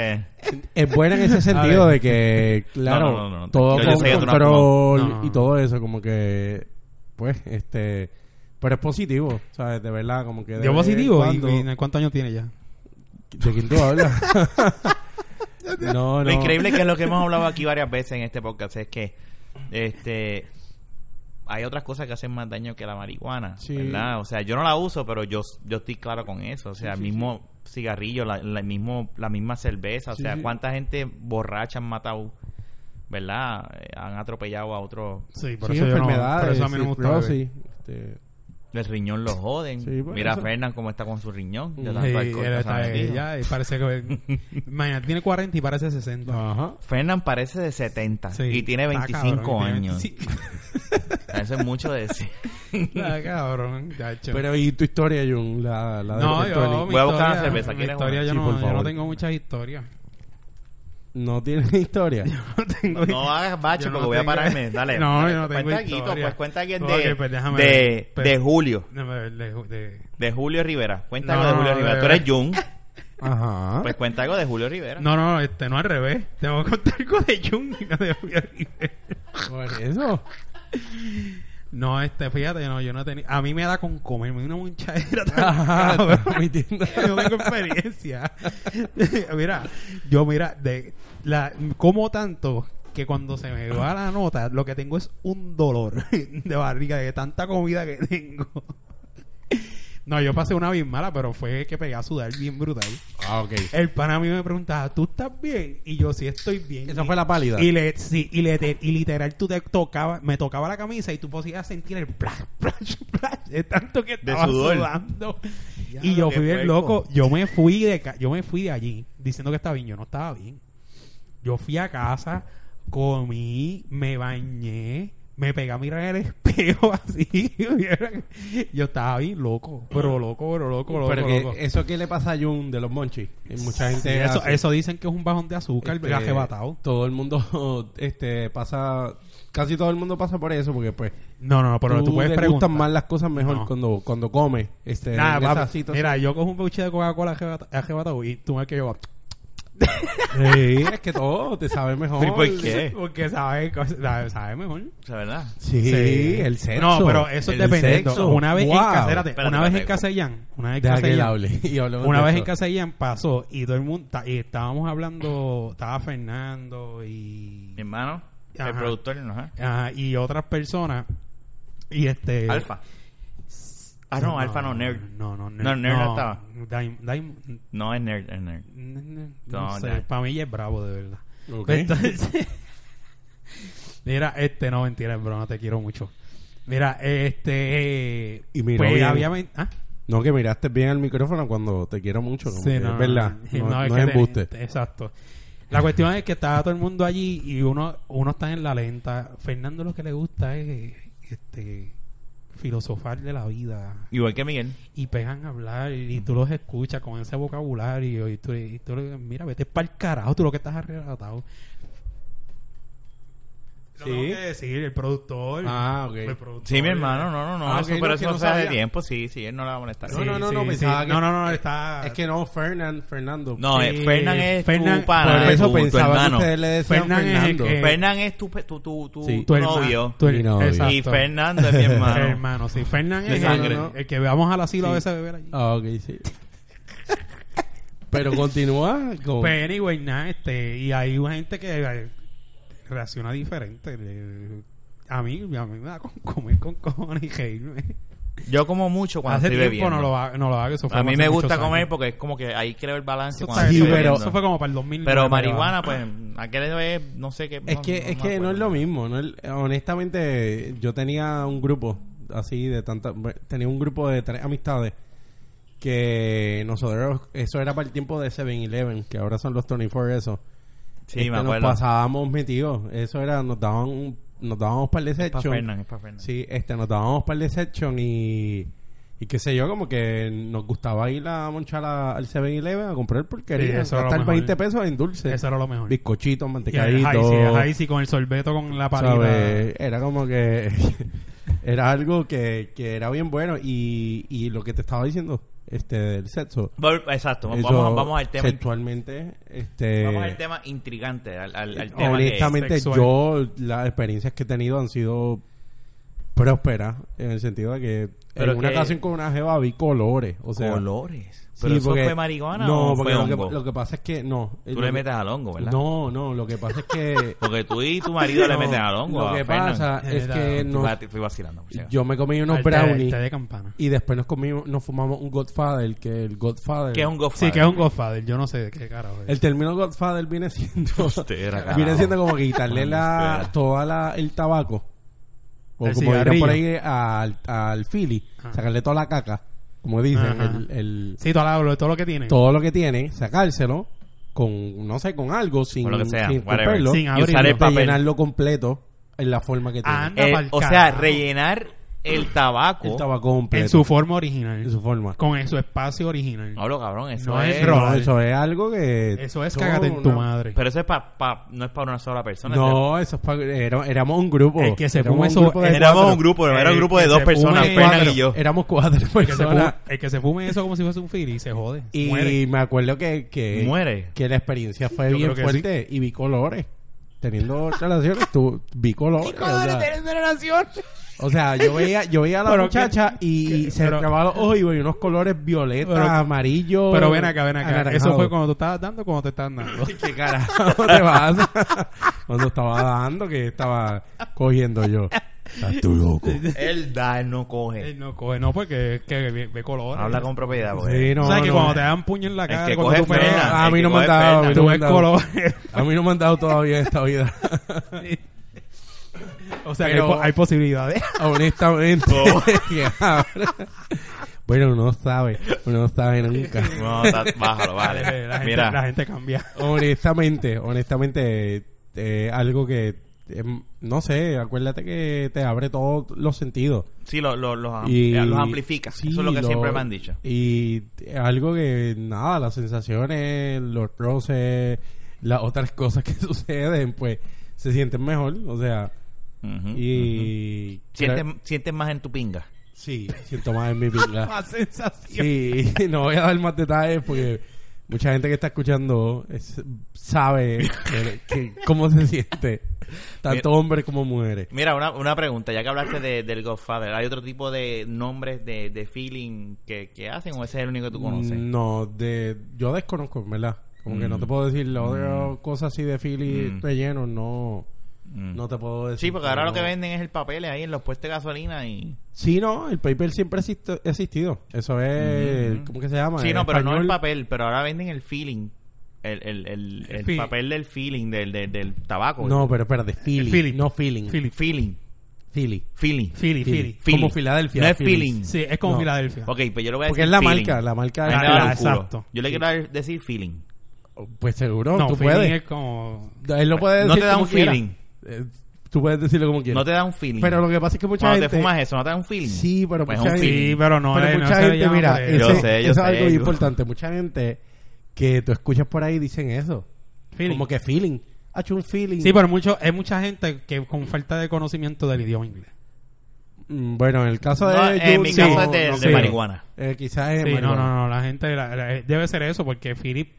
que- Es buena en ese sentido de que, claro, No, no, no, no. todo Yo- yo con control y todo eso, como que, pues, este... Pero es positivo, ¿sabes? De verdad, como que... en positivo. ¿Y, cuando- y cuántos años tiene ya? ¿De quién tú hablas? no, no. Lo increíble que es lo que hemos hablado aquí varias veces en este podcast es que este hay otras cosas que hacen más daño que la marihuana, Sí. ¿verdad? O sea, yo no la uso, pero yo yo estoy claro con eso, o sea, Sí, sí, mismo, cigarrillos, la, la mismo, la misma cerveza. O Sí, sea, sí. cuánta gente borracha han matado, ¿verdad? Eh, Han atropellado a otro. Sí, por Sí, eso yo no- enfermedades, por eso a mí no me gusta este, El riñón lo joden. Sí, por Mira eso. a Fernan cómo está con su riñón. De tanto Sí, alcohol él está- ya, y parece que... Imagínate, tiene 40 y parece 60. Ajá. Fernan parece de 70 Sí, y tiene está 25 cabrón, tiene años. 25. Eso es mucho decir. Está cabrón, chacho. Pero ¿y tu historia, Jun? La, la de no, yo, Voy a buscar historia, una cerveza, mi ¿quieres historia yo, Sí, no, yo no tengo muchas historias. No tienes historia. No tengo No hagas bache Yo no porque voy a pararme. Dale. No, dale, yo no tengo cuenta algo, historia. pues cuenta alguien de, pues déjame de. Pues- Julio. De- de- De Julio Rivera. Cuenta No, algo de Julio Rivera. Tú eres. Jun. Ajá. Pues cuenta algo de Julio Rivera. No, no, este, no al revés. Tengo que contar algo de Jung y no de Julio Rivera. Por eso. No, este, fíjate, no, yo no tenía... A mí me da con comerme una muchachera. Yo tengo experiencia. mira, yo mira, de la como tanto que cuando se me va la nota, lo que tengo es un dolor de barriga de tanta comida que tengo. No, yo pasé una bien mala, pero fue que pegué a sudar bien brutal. Ah, ok. El pana a mí me preguntaba, ¿tú estás bien? Y yo, sí estoy bien. Esa Y- fue la pálida. Y, le, sí, y, le, y literal tú te tocaba, me tocaba la camisa y tú podías sentir el plash, plash, plash, de tanto que De estaba sudor. sudando. Ya, y yo fui bien loco. Yo me fui de yo me fui de allí diciendo que estaba bien. Yo no estaba bien. Yo fui a casa, comí, me bañé, me pegué a mirar en el espejo así. yo estaba bien loco, pero loco, pero loco, loco, Pero que loco. eso que le pasa a Jun de los monchis. Mucha gente Sí, eso, eso dicen que es un bajón de azúcar, este, arrebatado. Todo el mundo este pasa casi todo el mundo pasa por eso porque pues No, no, no, pero tú, puedes te preguntar. gustan más las cosas mejor No. cuando cuando comes este Nada, papi, mira, yo cojo un buche de Coca-Cola y tú me que yo... Sí, es que todo te sabe mejor. ¿Y por qué? Porque sabe, sabe, sabe mejor. Sea, ¿verdad? Sí, el sexo. No, pero eso es El dependiendo. sexo. Una vez en Wow. Casellán, espérate, Espérate, una vez en. Casellán, una vez en hablemos una vez en pasó y todo el mundo y estábamos hablando, estaba Fernando y Mi hermano, el Ajá. productor, ¿no? Ajá, y otras personas y este Alfa. Ah, no, Alfa no, Nerd. No, no, No, Nerd no estaba. Daim- Daim- No, es Nerd, es Nerd. no, No, sé, para mí es bravo de verdad. Entonces, mira, este, no, mentira, bro, no te quiero mucho. Mira, este, Y miró pues men- ¿ah? No, que miraste bien al micrófono cuando te quiero mucho. como Sí, que no, es verdad. no, No, no, no es te- embuste. Exacto. La cuestión es que estaba todo el mundo allí y uno uno está en la lenta. Fernando lo que le gusta es este filosofar de la vida Igual que Miguel. y pegan a hablar y tú los escuchas con ese vocabulario y tú, y tú le mira, vete para el carajo, tú lo que estás arrebatado. Lo Sí. tengo que decir, el productor. Ah, ok. el productor. Sí, mi hermano, no, no, no. Ah, eso, pero no, eso no no se hace tiempo, sí, sí, él no le va a molestar. No, no, no, no, sí, pensaba sí. que- No, no, no, está... Es que no, Fernand, Fernando. No, eh, Fernan es Fernan- tu pana, Por eso tu, tu pensaba que hermano. ustedes le decían Fernan es el Fernando. Fernan es tu, tu, tu, tu, Sí. tu tu herma- novio. tu- novio. exacto. Y Fernando es mi hermano. Hermano, sí. Fernan es sangre. el, el que vamos al asilo a veces a beber allí. Ah, ok, sí. Pero continúa con... Anyway, nada, este, y hay una gente que eh, reacciona diferente. Le- a mí, a mí me da con comer con cojones y reírme. Yo como mucho cuando Hace estoy tiempo bebiendo. no lo hago, no lo hago, eso fue a mí me gusta años. comer porque es como que ahí creo el balance Eso, cuando está- Sí, estoy eso- pero- eso fue como para el 2000. Pero marihuana, pues, aquel vez, no sé qué. Es no- que, es me que no es lo mismo. No es- honestamente, yo tenía un grupo así de tanta... Tenía un grupo de tres amistades que nosotros... Eso era para el tiempo de 7-Eleven, que ahora son los 24 eso. Sí, Este, me Nos acuerdo. pasábamos metidos. Eso era... Nos daban... un- Nos dábamos par de Es para section. Fernan, es para Fernan. Sí, este, nos dábamos par de section y... Y qué sé yo, como que nos gustaba ir a monchar a- al 7-Eleven a comprar Sí, porquería. lo gastar mejor. 20 pesos en dulce. Eso era lo mejor. Bizcochitos, mantecaditos. El Hazy con el sorbeto con la palita. ¿sabes? Era como que... era algo que, que era bien bueno. Y, y lo que te estaba diciendo, este, del sexo. Exacto, eso vamos, vamos al tema. Sexualmente, este... Vamos al tema intrigante, al, al, al tema honestamente yo las experiencias que he tenido han sido prósperas en el sentido de que Pero en una ocasión con una jeva vi colores. O sea, Colores. Sí, ¿Pero eso porque- fue marihuana no, o fue porque lo que, lo que pasa es que no. Tú Lo le metes al hongo, ¿verdad? No, no, lo que pasa es que Porque tú y tu marido le meten al hongo. Lo que Fernan. pasa es que no, Fui vacilando. yo me comí unos brownies de campana. y después nos comimos, nos fumamos un Godfather, que el Godfather. ¿Qué es un Godfather? Sí, que es un Godfather. Yo no sé de qué carajo es. El término Godfather viene siendo carajo. viene siendo como quitarle la toda la el tabaco o El como dirán por ahí al, al Philly, Ah. sacarle toda la caca, como dicen, Ajá. el, el- Sí, todo, lo que tiene. todo lo que tiene, sacárselo con no sé, con algo sin, Con lo que sea, sin whatever. romperlo, Sin y abrirlo. usar el de papel. llenarlo completo en la forma que tiene. Anda Eh, pa'l o sea, carajo. rellenar el tabaco. el tabaco completo. En su forma original. en su forma. Con su espacio original. No, cabrón, eso No es... No, eso es algo que Eso es todo cágate en tu una- madre. Pero eso es pa, pa- no es para una sola persona. No, eso es pa- era- éramos un grupo. El que se Éramos un eso- Éramos un grupo, era un grupo de dos personas, Fernan y yo. Éramos cuatro El que, se personas. fume, el que se fume eso como si fuese un fili se jode. Y Muere. me acuerdo que, que, Muere. que la experiencia fue Yo bien fuerte y vi colores. Teniendo relaciones, tú vi colores. o sea, o sea, yo veía, yo veía a la Pero muchacha que- y que- se pero- acababa los ojos y veía unos colores violetas, Pero- amarillos. Pero ven acá, ven acá. Eso fue cuando tú estabas dando, cuando te estaban dando. ¿Qué carajo te pasa? Cuando estaba dando, que estaba cogiendo yo. Estás tú loco. Él da, él no coge. Él no coge, no, porque es que ve, ve colores. Habla con propiedad. Porque... Sí, no, o sea, que no. cuando te dan puño en la cara, que cuando coge tú peleas, Fernan, a mí no me han dado, a mí tú no me ves han dado. colores. A mí no me han dado todavía en esta vida. o sea, Pero- que hay, hay posibilidades. Honestamente. Oh. bueno, uno no sabe. Uno no sabe nunca. No, está- bájalo, vale. la, gente, Mira, la gente cambia. honestamente, honestamente, eh, algo que, eh, no sé, acuérdate que te abre todos los sentidos. sí, lo- lo- los, am- Y- los amplifica. sí, Eso es lo que lo- siempre me han dicho. Y algo que, nada, las sensaciones, los roces, las otras cosas que suceden, pues se sienten mejor. O sea, Y. Sientes, sientes más en tu pinga. Sí, siento más en mi pinga. Más sensación. Sí, no voy a dar más detalles porque mucha gente que está escuchando es- sabe que- que- cómo se siente, tanto hombres como mujeres. Mira, una, una pregunta, ya que hablaste de, del Godfather, ¿hay otro tipo de nombres de, de feeling que, que hacen o ese es el único que tú conoces? No, de, yo desconozco, ¿verdad? Como que Mm. no te puedo decir la otra cosa así de Philly Mm. relleno, no, Mm. no te puedo decir. Sí, porque ahora lo pero que no. venden es el papel ahí en los puestos de gasolina y... Sí, no, el paper siempre ha existi- ha existido. Eso es, Ujú. ¿cómo que se llama? Sí, no, pero no el español, papel, pero ahora venden el feeling. El, el, el, el Feel. papel del feeling, del, del, del tabaco. No, pero espérate, Philly, Philly. no feeling. Philly. Feeling. Philly. Feeling. Philly, Philly. Feeling. Como Filadelfia. No es feeling. Sí, es como No. Filadelfia. Ok, pues yo le voy a Porque decir es la feeling. marca, la marca de Ah, Philly. culo. exacto. Yo le quiero dar- decir feeling. Pues seguro, No, tú feeling puedes. es como... Él lo puede No decir te da un quiera. Eh, tú puedes decirlo como quieras. No te da un feeling. Pero lo que pasa es que mucha Cuando gente... te fumas eso, ¿no te da un feeling? Sí, pero Pues mucha un gente... feeling. Sí, pero no pero es- no mucha gente, llama mira, ese. Yo sé, yo eso sé, es algo yo- importante. Mucha gente que tú escuchas por ahí dicen eso. Feeling. Como que feeling. Ha hecho un feeling. Sí, pero mucho, hay mucha gente que con falta de conocimiento del idioma inglés. Mm, Bueno, en el caso de... No, en mi caso es de, no de marihuana. Eh, quizás es Sí, no, no, no, la gente la- la- debe ser eso porque Philip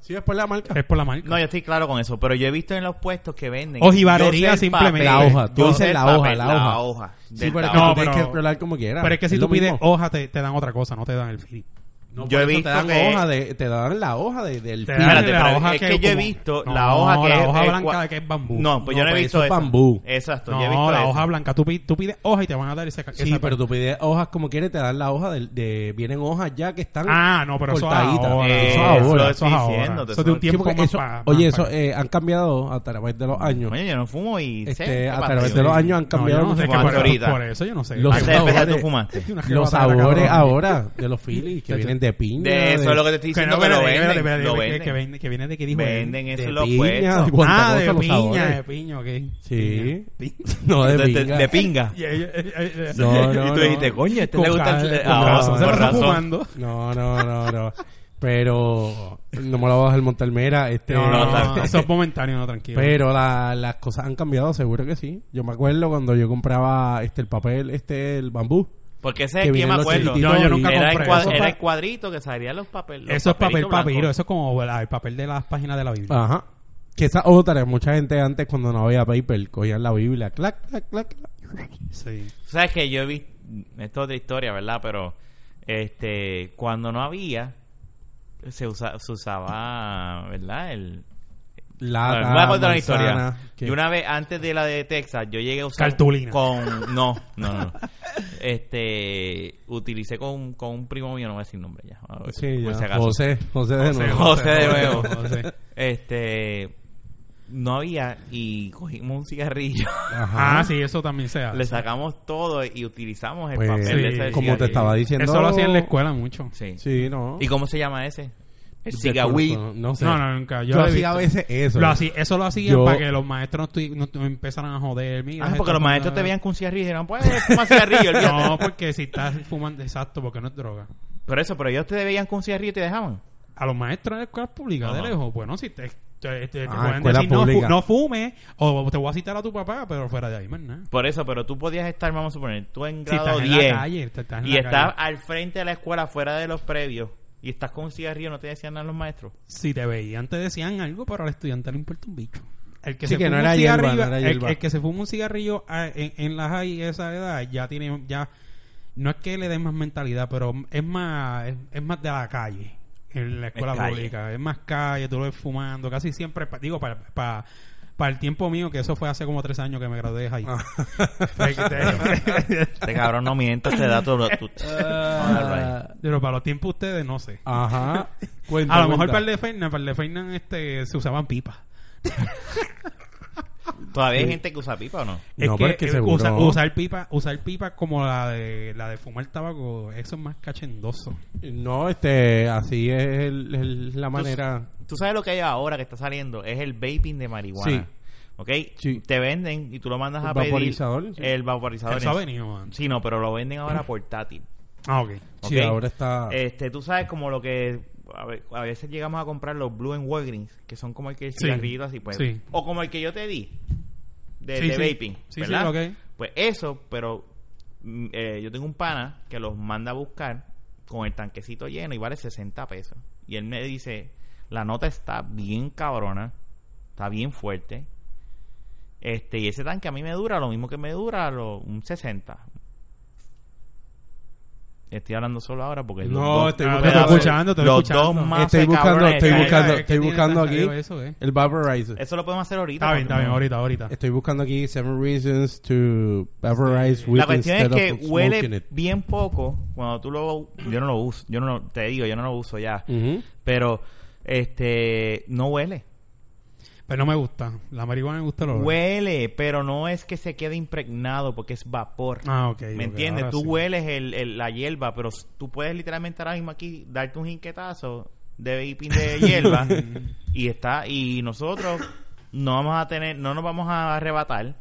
Sí, es por la marca. es por la marca. No, yo estoy claro con eso, pero yo he visto en los puestos que venden. Ojibarería simplemente. La hoja, tú dices sé el la hoja, la hoja. Sí, pero es que tabaco. No, tú tienes pero- que explorar como quieras. pero es que si Es tú pides mismo. hoja te, te dan otra cosa, no te dan el Philip. No, Yo he visto te dan que- hoja de, te dan la hoja de, del Te feeling. dan Espérate, la hoja es que que yo he visto No, la hoja que la es- hoja es blanca cua- que es bambú. No, pues No, yo no he pues visto eso es bambú. Exacto, yo he No, visto la eso. hoja blanca. Tú, tú pides hoja y te van a dar ese Sí, esa- pero tú pides hojas como quieres, te dan la hoja de, de- vienen hojas ya que están Ah, no, pero eso cortaditas. ahora. Eh, eso ahora. Eso es ahora. de un Sí, tiempo más eso- oye, más eso eh, han cambiado a través de los años. Oye, yo no fumo y sé Este, a través de los años han No, cambiado no sé por, eso yo no sé. Los tú sabores. fumaste. Los sabores ahora de los Phillies que vienen de piña. De eso es lo que te estoy Que diciendo no, que lo venden. Lo espérate, que- venden. que vende- que viene de qué dijo? Venden eso de los piña, de cuánta Ah, de los piña, sabores. de piña, ok. Sí. Piña. No, de, De, de- pinga. de pinga. No, no, y tú no. dijiste, coño, este le gusta el... Ah, se con razón. fumando. No, no, no, no. Pero no me lo voy a dejar montar mera. Este, No, no, No, no, eso es momentáneo, no, tranquilo. Pero la- las cosas han cambiado, seguro que sí. Yo me acuerdo cuando yo compraba este el papel, este el bambú. Porque ese Que es que me acuerdo. No, yo nunca era, el compré cuad- eso. era el cuadrito que salían los papeles. eso es papel papiro, eso es como el papel de las páginas de la Biblia. Ajá. Que esa otra, mucha gente antes cuando no había paper, cogían la Biblia, clac, clac, clac, clac. Sí. ¿Sabes que Yo he visto... esto es otra historia, ¿verdad? Pero este cuando no había se, usa- se usaba, ¿verdad? El Lata, Bueno, voy a contar una historia. ¿qué? Y una vez antes de la de Texas, yo llegué a usar Cartulina. con no, no, no. Este utilicé con, con un primo mío, no voy a decir nombre ya. Ver, Sí, por ya. si acaso. José, José de nuevo. José de nuevo. José. Este no había y cogimos un cigarrillo, Ajá. Ah, sí, eso también se hace. le sacamos todo y utilizamos el Pues, papel de sí, ese como te estaba diciendo. Eso lo hacía en la escuela mucho. Sí. Sí, no. ¿Y cómo se llama ese? El No sé. No, no, nunca. Yo, Yo lo he hacía a visto. veces eso. Lo hacía- eso lo hacían Yo- para que los maestros no, estu- no estu- empezaran a joder. Mira, Ah, esto porque los maestros te veían con un cigarrillo y dijeron, pues, fuma cigarrillo, olvídate. No, porque si estás fumando, exacto, porque no es droga. Pero eso, pero ellos te veían con un cigarrillo y te dejaban. A los maestros de escuelas públicas, de Ajá. lejos, bueno, si te, te, te- te Ah, pueden escuela decir no, fu- no fume, o te voy a citar a tu papá, pero fuera de ahí, más nada. Por eso, pero tú podías estar, vamos a suponer, tú en Si grado estás en 10 la calle, te- estás en y la estás calle. al frente de la escuela, fuera de los previos, y estás con un cigarrillo, ¿no te decían nada los maestros? Si te veían, te decían algo, pero al estudiante le importa un bicho. El que Sí, se que fuma no un era hierba, cigarrillo, no era el, que se fuma un cigarrillo ah, en, en la high esa edad ya tiene ya no es que le den más mentalidad, pero es más es, es más de la calle en la escuela pública, es más calle, tú lo ves fumando, casi siempre pa- digo para para para el tiempo mío, que eso fue hace como tres años que me gradué de high. Este cabrón no mientas, te da todo. tú- Ah, Pero para los tiempos de ustedes, no sé. Ajá. Cuenta, A lo mejor cuenta. para el de Fernan, para el de Fernan este, se usaban pipas. ¿Todavía hay gente que usa pipa o no? Es No, que, pero es que seguro. usa- usar pipa, usar pipa como la de la de fumar tabaco, eso es más cachendoso. No, este, así es el- el- la manera. Tú sabes lo que hay ahora que está saliendo, es el vaping de marihuana. Sí. ¿Ok? Sí. Te venden y tú lo mandas a El pedir. vaporizador, sí. El vaporizador. Eso ha venido antes. Sí, no, pero lo venden ahora portátil. Ah, ok. Sí, ahora está. Este, tú sabes como lo que a, ve- a veces llegamos a comprar los Blue and Walgreens, que son como el que el Sí. cigarrito así pues. Sí. O como el que yo te di de, Sí, de sí. vaping, Sí, ¿verdad? sí, ok. Pues eso, pero mm, eh, yo tengo un pana que los manda a buscar con el tanquecito lleno y vale 60 pesos. Y él me dice, la nota está bien cabrona, está bien fuerte. Este, y ese tanque a mí me dura lo mismo que me dura lo, un 60. Estoy hablando solo ahora porque No, dos- estoy buscando- escuchando, estoy los escuchando. dos más Estoy buscando, cabrones estoy buscando, estoy buscando aquí eso, eh. el vaporizer. Eso lo podemos hacer ahorita. Está bien, está bien, ahorita, ahorita. Estoy buscando aquí seven reasons to vaporize weed La cuestión es que huele it. bien poco cuando tú lo... Yo no lo uso, yo no lo- te digo, yo no lo uso ya. Pero, este, no huele. Pero no me gusta. La marihuana me gusta el olor. Huele, pero no es que se quede impregnado porque es vapor. Ah, ok. ¿Me entiendes? Tú sí. hueles el, el- la hierba, pero tú puedes literalmente ahora mismo aquí darte un jinquetazo de vaping de hierba y está y nosotros no vamos a tener, no nos vamos a arrebatar.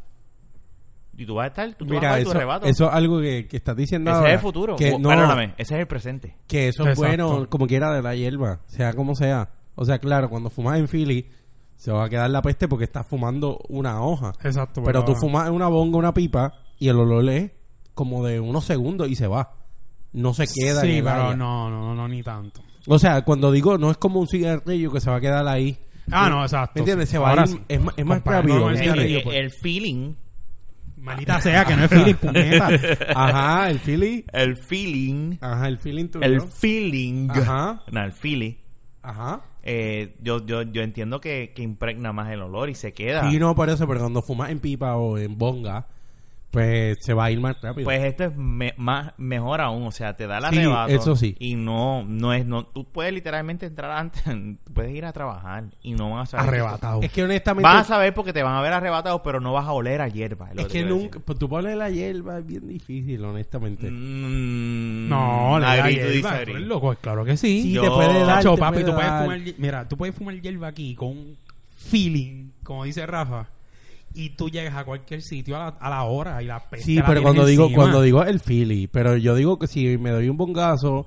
Y tú vas a estar, tú, tú vas a Mira, coger tu eso, arrebato. eso es algo que, que estás diciendo ese ahora. es el futuro. Que no, Perdóname, ese es el presente. que eso es Exacto. bueno como quiera de la hierba, sea como sea. O sea, claro, cuando fumas en Philly se va a quedar la peste porque estás fumando una hoja. Exacto. Pero tú fumas en una bonga, una pipa y el olor es como de unos segundos y se va. No se queda en Sí, el pero área. no, no, no, ni tanto. O sea, cuando digo no es como un cigarrillo que se va a quedar ahí. Ah, no, exacto. ¿Me entiendes? Se va a ir- sí. es, más- es más rápido. el ¿me El, el- pues. el feeling, Maldita sea que no es Philip, puñeta. Ajá, el Philly. el feeling, Ajá, el feeling tuyo. el feeling, Ajá. no, el feeling, Ajá. eh, yo, yo, yo entiendo que, que impregna más el olor y se queda. Sí, no, por eso, pero cuando fumas en pipa o en bonga, pues se va a ir más rápido. Pues esto es me- más mejor aún, o sea, te da el Sí, arrebato. eso sí. Y no, no es, no, tú puedes literalmente entrar antes, puedes ir a trabajar y no vas a saber. Arrebatado. es que honestamente. Vas a saber porque te van a ver arrebatado, pero no vas a oler a hierba. lo es que nunca. Pues tú pones la hierba es bien difícil, honestamente. Mm, No, to hierba, tú eres loco, claro que sí. Sí, Yo- te puede dar. Chacho, te papi, puede tú puedes dar. fumar, mira, tú puedes fumar hierba aquí con un feeling, como dice Rafa, y tú llegas a cualquier sitio a la, a la hora y la peste Sí, la pero cuando digo, encima. cuando digo el Philly, pero yo digo que si me doy un bongazo,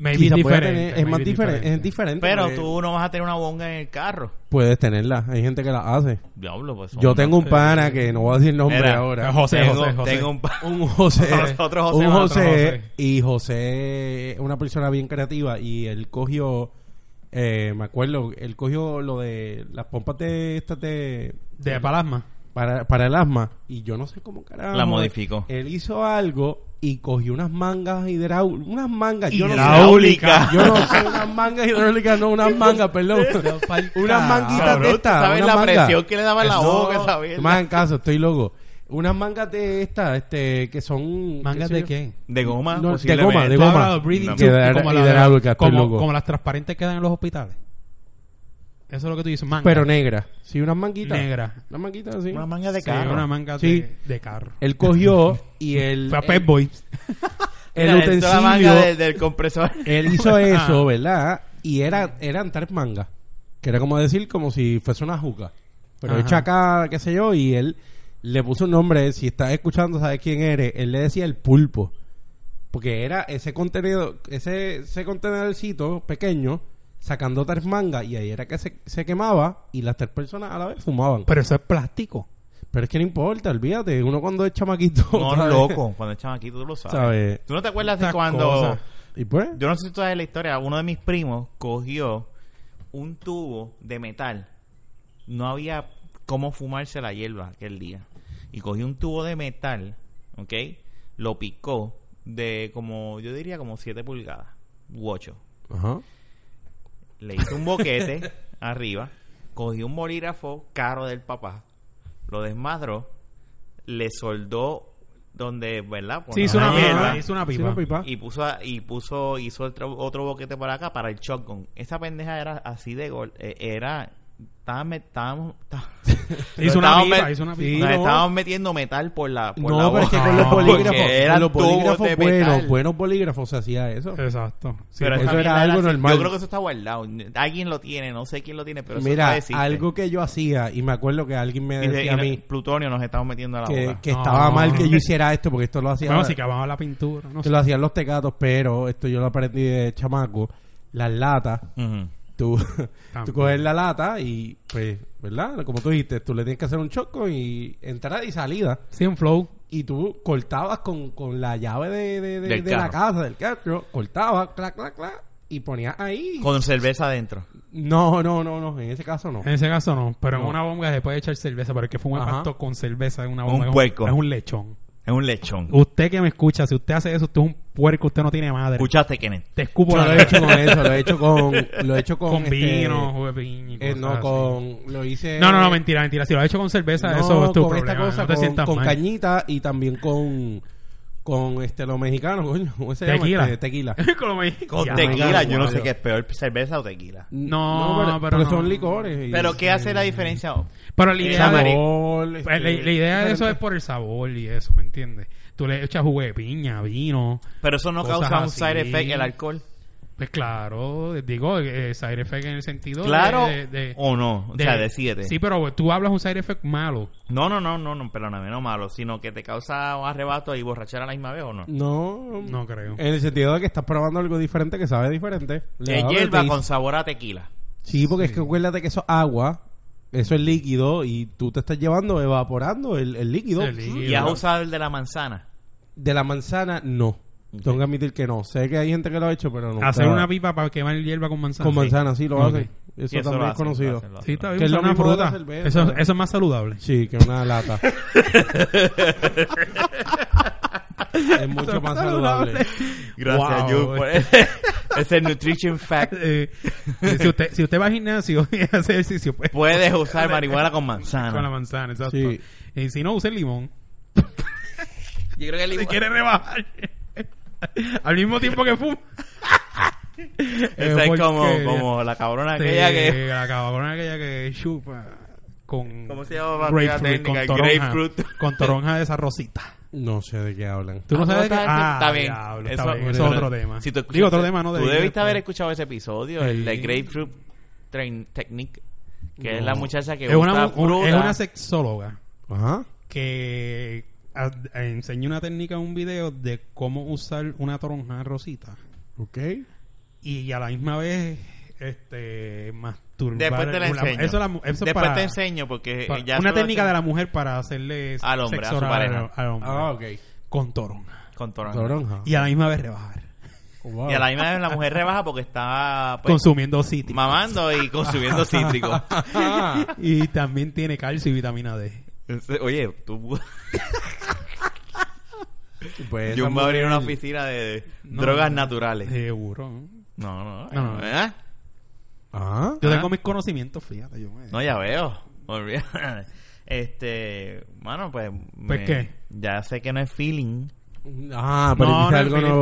Maybe pueda diferente, tener- es más diferente, es diferente. Pero porque tú no vas a tener una bonga en el carro. puedes tenerla, hay gente que la hace. Diablo, pues. Yo tengo un pana que no voy a decir nombre ahora. José, tengo, José, José. tengo un pa- un José, Otro José un José, otro José. y José es una persona bien creativa y él cogió eh, me acuerdo él cogió lo de las pompas de estas de De palasma. para, para el asma y yo no sé cómo carajo La modificó. él hizo algo y cogió unas mangas hidráulicas. Unas mangas, yo no sé. Hidráulica. Yo no sé, unas mangas hidráulicas, no unas mangas, perdón. unas manguitas de estas. ¿Sabes la presión que le daba en la No, boca, ¿sabes? Más en caso, estoy loco. Unas mangas de estas, este, que son... ¿Mangas de qué? De goma, No, de goma, de goma. de breathing No. tube, Hidra- como, la de- las transparentes que dan en los hospitales. Eso es lo que tú dices, manga. Pero negra. Sí, unas manguitas. negra. Unas manguitas así. Una manga de Sí, carro. una manga Sí. de, de carro. Él cogió y el... Fue a Pep Boy. el Mira, de la manga utensilio... del, compresor. Él hizo eso, ¿verdad? Y era, eran tres mangas. Que era como decir, como si fuese una juca. Pero Ajá. hecha acá, qué sé yo, y él le puso un nombre. Si estás escuchando, sabes quién eres. Él le decía el pulpo. Porque era ese contenido, ese, ese contenedorcito pequeño, sacando tres mangas, y ahí era que se, se quemaba, y las tres personas a la vez fumaban. Pero eso es plástico. Pero es que no importa, olvídate, uno cuando es chamaquito. No, ¿sabes? loco. Cuando es chamaquito, tú lo sabes. ¿Sabes? ¿Tú no te acuerdas de cuando... Y pues, Yo no sé si tú sabes la historia. Uno de mis primos cogió un tubo de metal. No había cómo fumarse la hierba aquel día. Y cogió un tubo de metal, ¿ok? Lo picó de como, yo diría como 7 pulgadas, u 8. ajá. Le hizo un boquete arriba, cogió un bolígrafo caro del papá, lo desmadró, le soldó donde, ¿verdad? Sí, hizo una pipa. Hizo una pipa. una pipa. Y puso, a- y puso, hizo otro, otro boquete por acá para el shotgun. Esa pendeja era así de gol, eh, era, estábamos, estábamos, Hizo una estábamos pipa, met- hizo una Sí, pipa. nos no. estábamos metiendo metal por la, por no, la pero es que boca. con los bolígrafos, porque eran con los bolígrafos de buenos, metal. buenos bolígrafos se hacía eso. Exacto. Sí, Pero eso era algo normal. Yo creo que eso está guardado. Alguien lo tiene, no sé quién lo tiene, pero eso Mira, existe. algo que yo hacía, y me acuerdo que alguien me decía y a no- mí plutonio nos estamos metiendo a la que, boca. que estaba mal que yo hiciera esto, porque esto lo hacía, bueno, si acababa la pintura. No que sé. lo hacían los tecatos, pero esto yo lo aprendí de chamaco. Las latas, Ujú. Tú, tú coges la lata y, pues, ¿verdad? Como tú dijiste, tú le tienes que hacer un choco y entrada y salida. Sí, un flow. y tú cortabas con, con la llave de, de, de- Del de la casa, del carro, cortabas, clac, clac, clac, y ponías ahí. Con cerveza adentro. No, no, no, no, en ese caso no. En ese caso no, pero No. en una bomba se puede echar cerveza, pero es que fuma Ajá. pasto con cerveza en una Un bomba. puerco. Es un lechón. Es un lechón. Usted que me escucha, si usted hace eso, usted es un puerco, usted no tiene madre. ¿Escuchaste, Kenneth? Te escupo Yo la lo he hecho con eso, lo he hecho con, lo he hecho con, con este, vino, jugo de piña y eh, no, así. con, lo hice. No, no, no, mentira, mentira. Si lo has hecho con cerveza, No, eso es tu con problema. esta cosa, no te con, sientas con mal. cañita y también con, con este, lo mexicano, coño, ¿cómo se llama? Tequila. Este, tequila. Con lo me- Con tequila. Yo no sé qué es peor, cerveza o tequila. No, pero porque no. son licores. y- Pero ¿qué hace la diferencia? Pero la idea, de, sabor, pues, este, la, la idea de eso es por el sabor y eso, ¿me entiendes? Tú le echas jugo de piña, vino. Pero eso no causa un así. side effect, el alcohol. Pues claro, digo, eh, side effect en el sentido de- Claro de... de- o no. O de- sea, decídete. Sí, pero tú hablas un side effect malo. No, no, no, no, no, perdóname, no malo, sino que te causa un arrebato y borrachera a la misma vez o no. No, No creo. En el sentido de que estás probando algo diferente que sabe diferente. Le Es hierba con sabor a tequila. Sí, porque es que acuérdate que eso es agua, eso es líquido y tú te estás llevando evaporando el, el líquido. El líquido. Y has usado el de la manzana. De la manzana, no. Tengo que admitir que no. Sé que hay gente que lo ha hecho, pero no. Hacer una pipa para quemar hierba con manzana. con manzana, sí, lo hacen. Eso eso también es conocido. lo lo. Sí, está bien. Que es lo una mismo fruta. cerveza. Eso, eso es más saludable. Sí, que una lata. es mucho más saludable. Gracias, Wow. Yu, por ese, ese nutrition fact. Eh, si, usted, si usted va al gimnasio y hace ejercicio, pues, Puedes usar marihuana con con la manzana. manzana, exacto. Sí. Y si no, use el limón. Yo creo que el Si limón- quiere rebajar. Al mismo tiempo que fuma. Esa es como, como la cabrona aquella que... La cabrona aquella que chupa con... ¿Cómo se llama la grapefruit, técnica? con toronja, Grapefruit. Con toronja de esa rosita. No sé de qué hablan. ¿Tú no Ah, sabes está qué? Ah, está bien. diablo, Eso- está bien. Eso es otro tema. Si tú Digo, otro tema, ¿no? Tú De- debiste haber de- escuchado ese episodio, el de. Grapefruit Train Technique, que es No. la muchacha que Es usa una, fruta. es una sexóloga Ajá. que a- enseña una técnica en un video de cómo usar una toronja rosita Ok. y a la misma vez este masturbar Después te la enseño. eso, la mu- eso Después para- te enseño porque para- ya una técnica hace- de la mujer para hacerle Al hombre, sexo a su oral pareja. al hombre Ah, ok. con toronja con toronja. Toronja. y a la misma vez rebajar Wow. Y a la misma vez la mujer rebaja porque está pues, consumiendo cítricos mamando y consumiendo cítricos. y también tiene calcio y vitamina D Oye, tú... Pues Yo me abrí mujer- una oficina de No, drogas naturales. Seguro. No, no. No, no. ¿eh? Ah. Yo Ah. tengo mis conocimientos, fíjate. Yo me... No, ya veo. Este, bueno, pues. ¿Pues me- qué? Ya sé que no es feeling. Ah, pero No, no algo nuevo.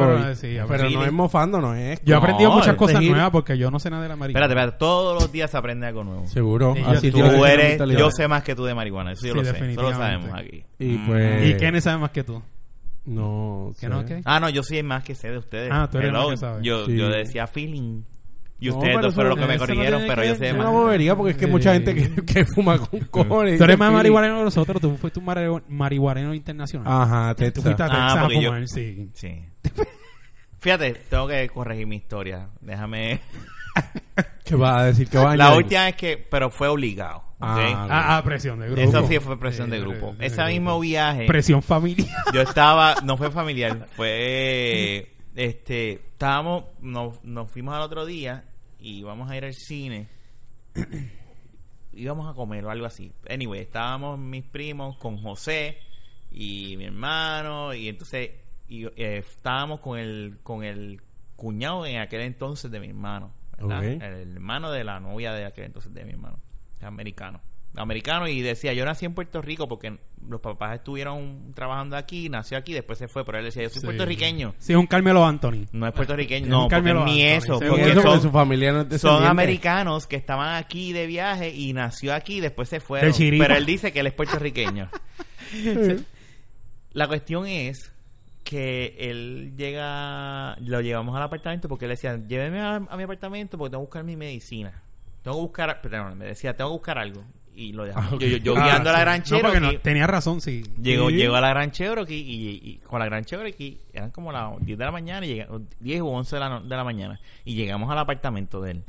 pero, no es mofando, no es. Yo he No, aprendido muchas cosas nuevas porque yo no sé nada de la marihuana. Espérate, espérate. Todos los días se aprende algo nuevo. Seguro. Sí, Así Tú eres. Yo sé más que tú de marihuana. Eso yo Sí, lo sé. Eso lo sabemos aquí. Y pues- ¿Y Kenny sabe más que tú? No ¿Que sé. no? ¿Qué? Ah, no, yo soy el más que sé de ustedes. Ah, tú eres el Hello. más que sabe. Yo, Sí. yo decía feeling. Y No, ustedes dos fueron los que me no corrigieron, pero que yo sé Es más. una bobería porque es que mucha gente que, que fuma con cojones. Tú eres más marihuanero que nosotros. Tú fuiste un mari- marihuanero internacional. Ajá, Tú Texas. fuiste a Ah, Texas a yo- sí. Sí. Fíjate, tengo que corregir mi historia. Déjame. ¿Qué vas a decir? ¿Qué vas a La última vez que. Pero fue obligado. Ah, Ah, ah, presión de grupo. Eso sí fue presión de grupo. sí, Ese mismo grupo. viaje. Presión familiar. Yo estaba. No fue familiar. Fue. Este. Estábamos. Nos, nos fuimos al otro día. Y íbamos a ir al cine. íbamos a comer o algo así. Anyway, estábamos mis primos con José y mi hermano. Y entonces. Y, eh, estábamos con el. Con el cuñado en aquel entonces de mi hermano. El hermano de la novia de aquel entonces de mi hermano. Americano. Americano y decía, yo nací en Puerto Rico porque los papás estuvieron trabajando aquí, nació aquí, después se fue, pero él decía, yo soy Sí. puertorriqueño. Sí, es un Carmelo Anthony. No es puertorriqueño, Es no, porque ni eso. Porque eso, porque son, su familia no es son americanos que estaban aquí de viaje y nació aquí, después se fueron. Pero él dice que él es puertorriqueño. La cuestión es que él llega, lo llevamos al apartamento porque él decía, lléveme a, a mi apartamento porque tengo que buscar mi medicina. Tengo que buscar, perdón, me decía, tengo que buscar algo. Y lo dejamos. Ah, ok. Yo, yo, yo Ah, guiando a la sí. Gran No, Cherokee, no, tenía razón, sí. Llegó, Sí. llegó a la Gran Cherokee y, y con la Gran Cherokee eran como las 10 de la mañana y llega, 10 o 11 de la, no- de la mañana y llegamos al apartamento de él.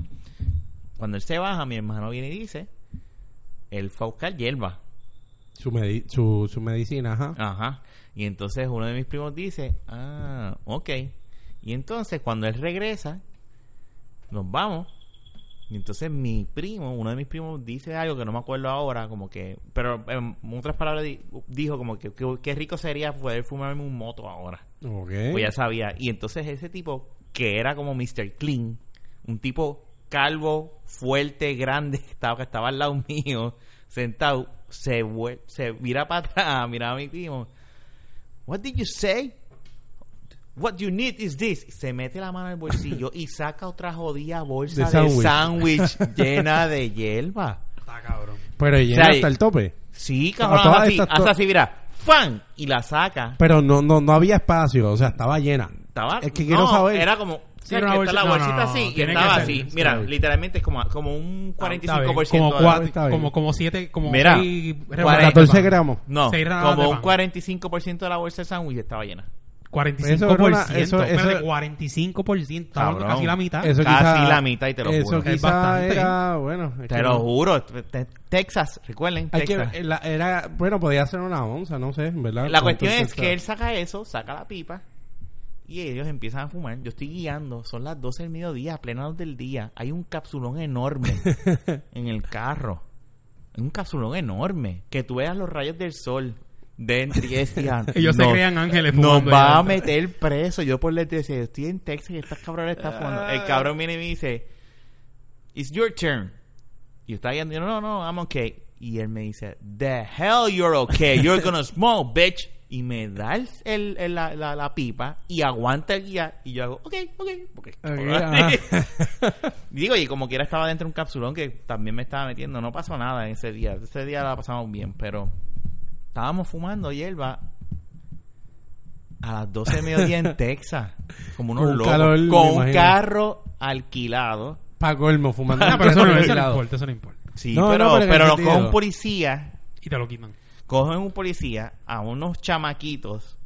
Cuando él se baja, mi hermano viene y dice, él fue a buscar hierba. Su, medi- su, su medicina, ajá. Ajá. Y entonces uno de mis primos dice, ah, ok. Y entonces cuando él regresa, nos vamos. Y entonces mi primo, uno de mis primos dice algo que no me acuerdo ahora, como que, pero en otras palabras di- dijo como que qué rico sería poder fumarme un moto ahora. Ok. Pues ya sabía. Y entonces ese tipo, que era como Mr. Clean, un tipo calvo, fuerte, grande, que estaba, que estaba al lado mío, sentado, se, se mira para atrás, mira a mi primo. What did you say? What you need is this. Se mete la mano en el bolsillo y saca otra jodida bolsa De de sándwich. llena de hierba. Está cabrón. Pero llena O sea, hasta el tope. Sí, cabrón, hace así, to- así, mira, ¡fan! Y la saca. Pero no, no, no había espacio, o sea, estaba llena. Estaba, Es que quiero no, saber. Era como. Sí, ¿sabes era que una está la bolsita- no, no, así y estaba ser, así. Mira, bien. literalmente es como, como un Está bien, 45% como, de- cuatro, Está bien. como, como siete, como Mira, seis cuarenta- rebanadas de 14 pan. gramos. No, como un pan. 45% de la bolsa de sándwich estaba llena. 45%. Eso era una- eso- Espérate, eso- 45%. Está hablando Cabrón. casi la mitad. Eso Casi quizá- la mitad y te lo Eso juro. Es quizá bastante. era, bueno. es Te que lo no- juro. te- Texas, recuerden, que, Texas. la- era, bueno, podía ser una onza, no sé, ¿verdad? La cuestión es que él saca eso, saca la pipa y ellos empiezan a fumar. Yo estoy guiando, son las 12 del mediodía, a plena luz del día. Hay un capsulón enorme en el carro. Un capsulón enorme. Que tú veas los rayos del sol dentro y decían, Ellos se "No, crean ángeles Nos fumando va ya". a meter preso. Yo por le decía, estoy en Texas y estas cabrones están fumando. El cabrón viene y me dice, It's your turn. Y yo estaba guiando, yo, no, no, no, I'm okay. Y él me dice, The hell you're okay. You're gonna smoke, bitch. Y me da el, el- el- la, la- la pipa y aguanta el guía. Y yo hago, ok, ok, ok. Digo, y como quiera estaba dentro de un capsulón que también me estaba metiendo. No pasó nada en ese día. Ese día la pasamos bien, pero estábamos fumando hierba a las 12 de mediodía en Texas. Como unos Con locos. calor, con un imagino. carro alquilado. Pa' colmo, fumando. Ah, un pero eso no, eso no importa, eso no importa. Sí, No, no, pero, pero en pero el nos sentido. coge un policía. Y te lo quitan. Cogen un policía a unos chamaquitos,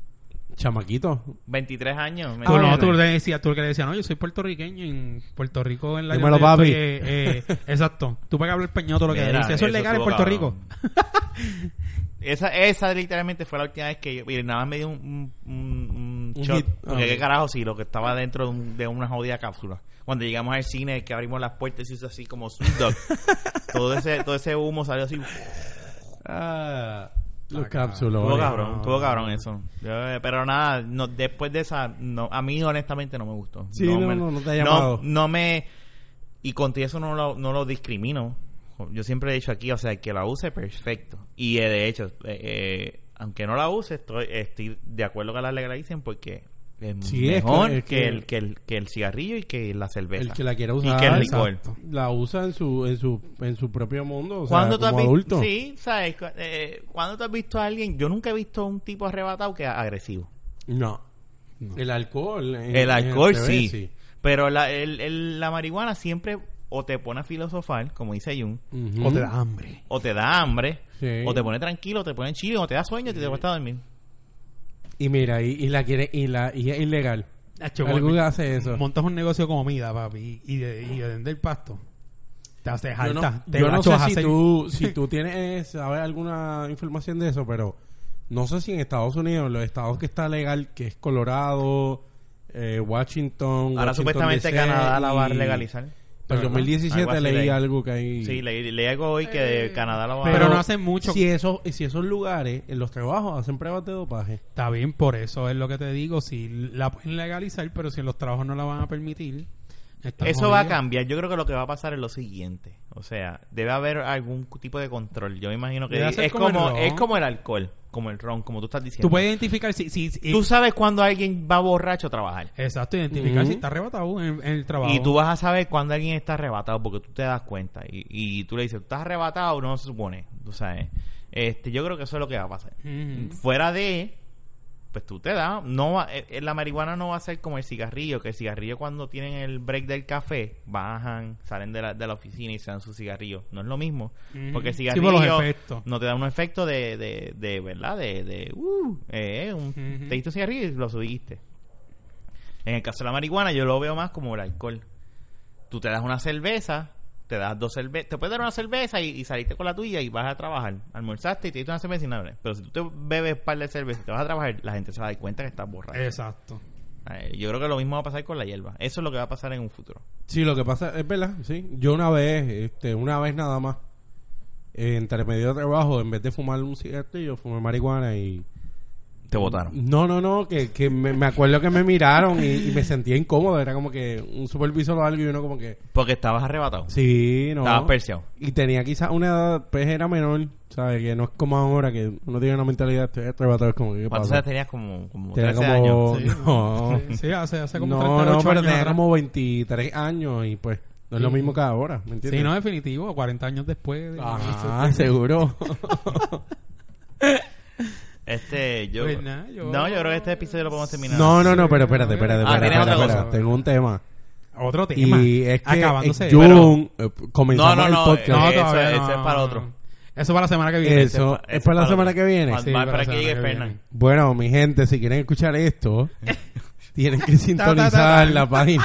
Chamaquito. 23 años. ¿me Tú, no, tú le decías, tú el le decías, no, yo soy puertorriqueño y en Puerto Rico en la Dímelo, papi. eh, eh, exacto. Tú para que hablar español todo lo que dices. Eso es eso legal en Puerto cabrón. Rico. Esa, esa literalmente fue la última vez que yo, y nada más me dio un, un, un- un shot. hit. Porque Ah, qué carajo, sí, lo que estaba dentro de, un- de una jodida cápsula. Cuando llegamos al cine, que abrimos las puertas y hizo así como Snoop todo, ese, todo ese humo salió así. Ah, Los Está cápsulos. Estuvo Oye, cabrón, no. estuvo cabrón eso. Yo, eh, pero nada, no, después de esa, no, a mí honestamente no me gustó. Sí, no, me, no, no te ha llamado. no me... Y contigo eso no lo, no lo discrimino. Yo siempre he dicho aquí, o sea, que la use, perfecto. Y eh, de hecho, eh, eh, aunque no la use, estoy, estoy de acuerdo que la legalicen porque es Sí, es mejor que- que, es que- el, que, el, que el cigarrillo y que la cerveza. El que la quiera Y usar, que el licor. exacto, la usa en su, en su, en su propio mundo, o sea, ¿Cuándo tú has como visto? adulto. Sí, ¿sabes? Eh, ¿Cuándo tú has visto a alguien? Yo nunca he visto a un tipo arrebatado que agresivo. No. El alcohol. en- El alcohol CBD, sí. Pero la, el- el- la marihuana siempre o te pone a filosofar, como dice Jung. O te da hambre. o te da hambre, Sí. o te pone tranquilo, o te pone chido, o te da sueño y te cuesta dormir. Y mira, y, y la quiere, y la, y es ilegal. Que hace eso. Montas un negocio de comida, papi, y de, y de vender pasto. Te haces Yo no, alta. te yo no sé si hacer- tú, si tú tienes, sabes alguna información de eso, pero no sé si en Estados Unidos, los estados que está legal, que es Colorado, eh, Washington, Ahora Washington supuestamente DC, Canadá la va a legalizar. Para el ¿Verdad? 2017 Algo leí leí. algo que hay... Sí, leí, leí algo hoy que Eh, Canadá la va Pero a... no hace mucho. Si, eso, si esos lugares, en los trabajos, hacen pruebas de dopaje. Está bien, por eso es lo que te digo. Si la pueden legalizar, pero si en los trabajos no la van a permitir. Estamos Eso va a cambiar. Yo creo que lo que va a pasar es lo siguiente. O sea, debe haber algún tipo de control. Yo me imagino que es como es como el alcohol, como el ron, como tú estás diciendo. Tú puedes identificar si. si, si- Tú sabes cuando alguien va borracho a trabajar. Exacto, identificar si está arrebatado en, en el trabajo. Y tú vas a saber cuando alguien está arrebatado porque tú te das cuenta. Y, y tú le dices, ¿estás arrebatado? No se supone. Tú sabes. Este, yo creo que eso es lo que va a pasar. Fuera de, pues tú te das. No va- eh, eh, la marihuana no va a ser como el cigarrillo. Que el cigarrillo cuando tienen el break del café, bajan, salen de la, de la oficina y se dan su cigarrillo. No es lo mismo. Porque el Sí, por cigarrillo los no te da un efecto de, de, de ¿verdad? De, de uh, eh, un, te diste un cigarrillo y lo subiste. En el caso de la marihuana, yo lo veo más como el alcohol. Tú te das una cerveza, te das dos cervezas, te puedes dar una cerveza y, y saliste con la tuya y vas a trabajar. Almorzaste y te diste una cerveza y nada. Pero si tú te bebes un par de cervezas y te vas a trabajar, la gente se va a dar cuenta que estás borracho. Exacto. Yo creo que lo mismo va a pasar con la hierba. Eso es lo que va a pasar en un futuro. Sí, lo que pasa es verdad, sí. Yo una vez, este, una vez nada más, eh, entre medio de trabajo, en vez de fumar un cigarrillo, fumé marihuana y... Te votaron. No, no, no, que, que me, me acuerdo que me miraron y, y me sentía incómodo. Era como que un supervisor o algo y uno como que... Porque estabas arrebatado. Sí, no. Estabas perseado. Y tenía quizás una edad, pues era menor, ¿sabes? Que no es como ahora que uno tiene una mentalidad de arrebatado, es como que... ¿qué ¿Cuántos pasa? años tenías? Como, como Tenía 13 como... años. No, Sí, sí, hace, hace como no, 38 no, pero años tenía atrás. como 23 años y pues no es lo mismo que ahora, ¿me entiendes? Sí, no, definitivo. 40 años después. de- Ah, seguro. Este, yo... Pues nada, yo- No, yo creo que este episodio lo podemos terminar. no, no, no, pero espérate, espérate, Ah, espérate, ¿tienes espérate, otra espérate. cosa? Tengo un tema. Otro tema. Y es que Acabándose. eh, Pero- comenzamos No, no, no, el podcast. eso- todavía eso es para otro. Eso para la semana que viene. Eso, Ese- ese es para la semana que viene. Para- Sí, para, para que llegue Fernan. Bueno, mi gente, si quieren escuchar esto, tienen que sintonizar la página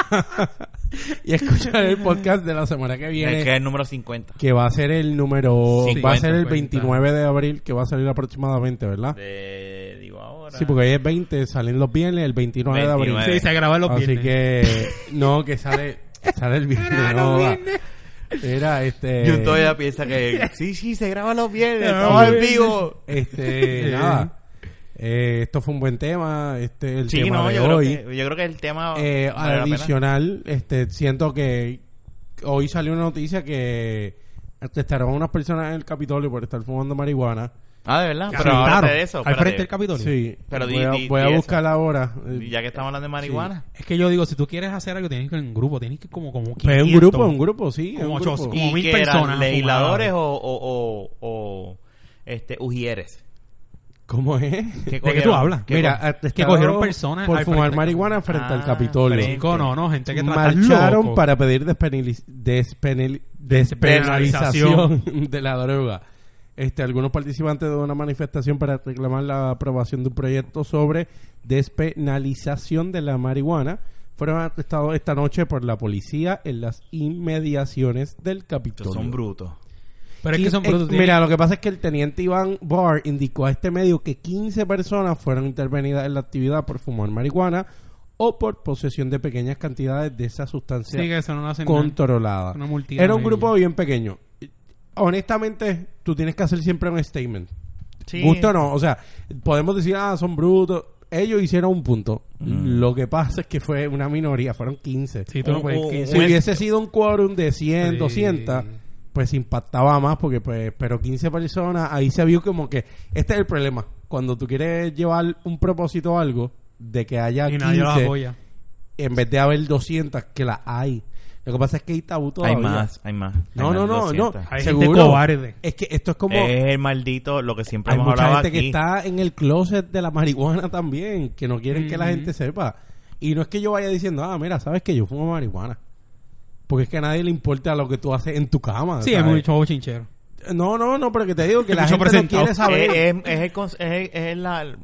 y escuchar el podcast de la semana que Es viene. que es el número 50. Que va a ser el número... Va a ser el 50. 29 de abril, que va a salir aproximadamente, ¿verdad? De, digo ahora. Sí, porque hoy es 20, salen los viernes, el 29, de abril. 29. Sí, se graba los Así viernes. que... No, que sale, sale el viernes. no, va. Era este... Yo todavía piensa que sí, sí, se graba los viernes, No, estamos en vivo. Este, nada. Eh, esto fue un buen tema. Este, el Sí, tema no, de yo creo, hoy. que, yo creo que el tema Eh, vale adicional, este, siento que hoy salió una noticia que arrestaron a unas personas en el Capitolio por estar fumando marihuana. Ah, de verdad. Pero de eso. Al frente del Capitolio. Sí, Pero di- voy a, di- voy a buscar ahora. ya que estamos hablando de marihuana. Es que yo digo, si tú quieres hacer algo, tienes que ir en grupo. Tienes que ir como, como Pues es un 500. grupo, un grupo, sí. Como un ocho- grupo. como ¿Y mil personas legisladores o, o, o, o, este, ujieres? ¿Cómo es? ¿Qué ¿De qué tú hablas? ¿Qué Mira, que cogieron personas por fumar marihuana frente al Ah, Capitolio. frente. Chico, no, no, gente que marcharon para pedir despenaliz- despenali- despenalización de la droga. Este, algunos participantes de una manifestación para reclamar la aprobación de un proyecto sobre despenalización de la marihuana fueron arrestados esta noche por la policía en las inmediaciones del Estos Capitolio. son brutos. Pero es que son eh, brutos. mira, lo que pasa es que el teniente Iván Barr indicó a este medio que 15 personas fueron intervenidas en la actividad por fumar marihuana o por posesión de pequeñas cantidades de esa sustancia Sí, que eso no lo hacen nada. controlada. Una Era un grupo bien pequeño. Honestamente, tú tienes que hacer siempre un statement. Sí. Gusto no, o sea, podemos decir, ah, son brutos. Ellos hicieron un punto. Lo que pasa es que fue una minoría, fueron 15. Sí, tú no puedes- un- que- Si un- hubiese sido un quórum de 100, Sí. 200, pues impactaba más porque pues pero 15 personas ahí se vio como que este es el problema cuando tú quieres llevar un propósito o algo de que haya Y 15 nadie lo apoya. en vez de haber 200 que las hay lo que pasa es que hay tabú Hay todavía más, hay más. no Hay no más no de no 200. Hay seguro gente cobarde. es que esto es como Es el maldito, lo que siempre hay hemos mucha hablado gente aquí. que está en el closet de la marihuana también que no quieren que la gente sepa y no es que yo vaya diciendo ah mira sabes que yo fumo marihuana porque es que a nadie le importa lo que tú haces en tu cama Sí, es ¿sabes? mucho chinchero. No, no, no, pero que te digo que la gente no quiere saber. Es, es, es el es, es la,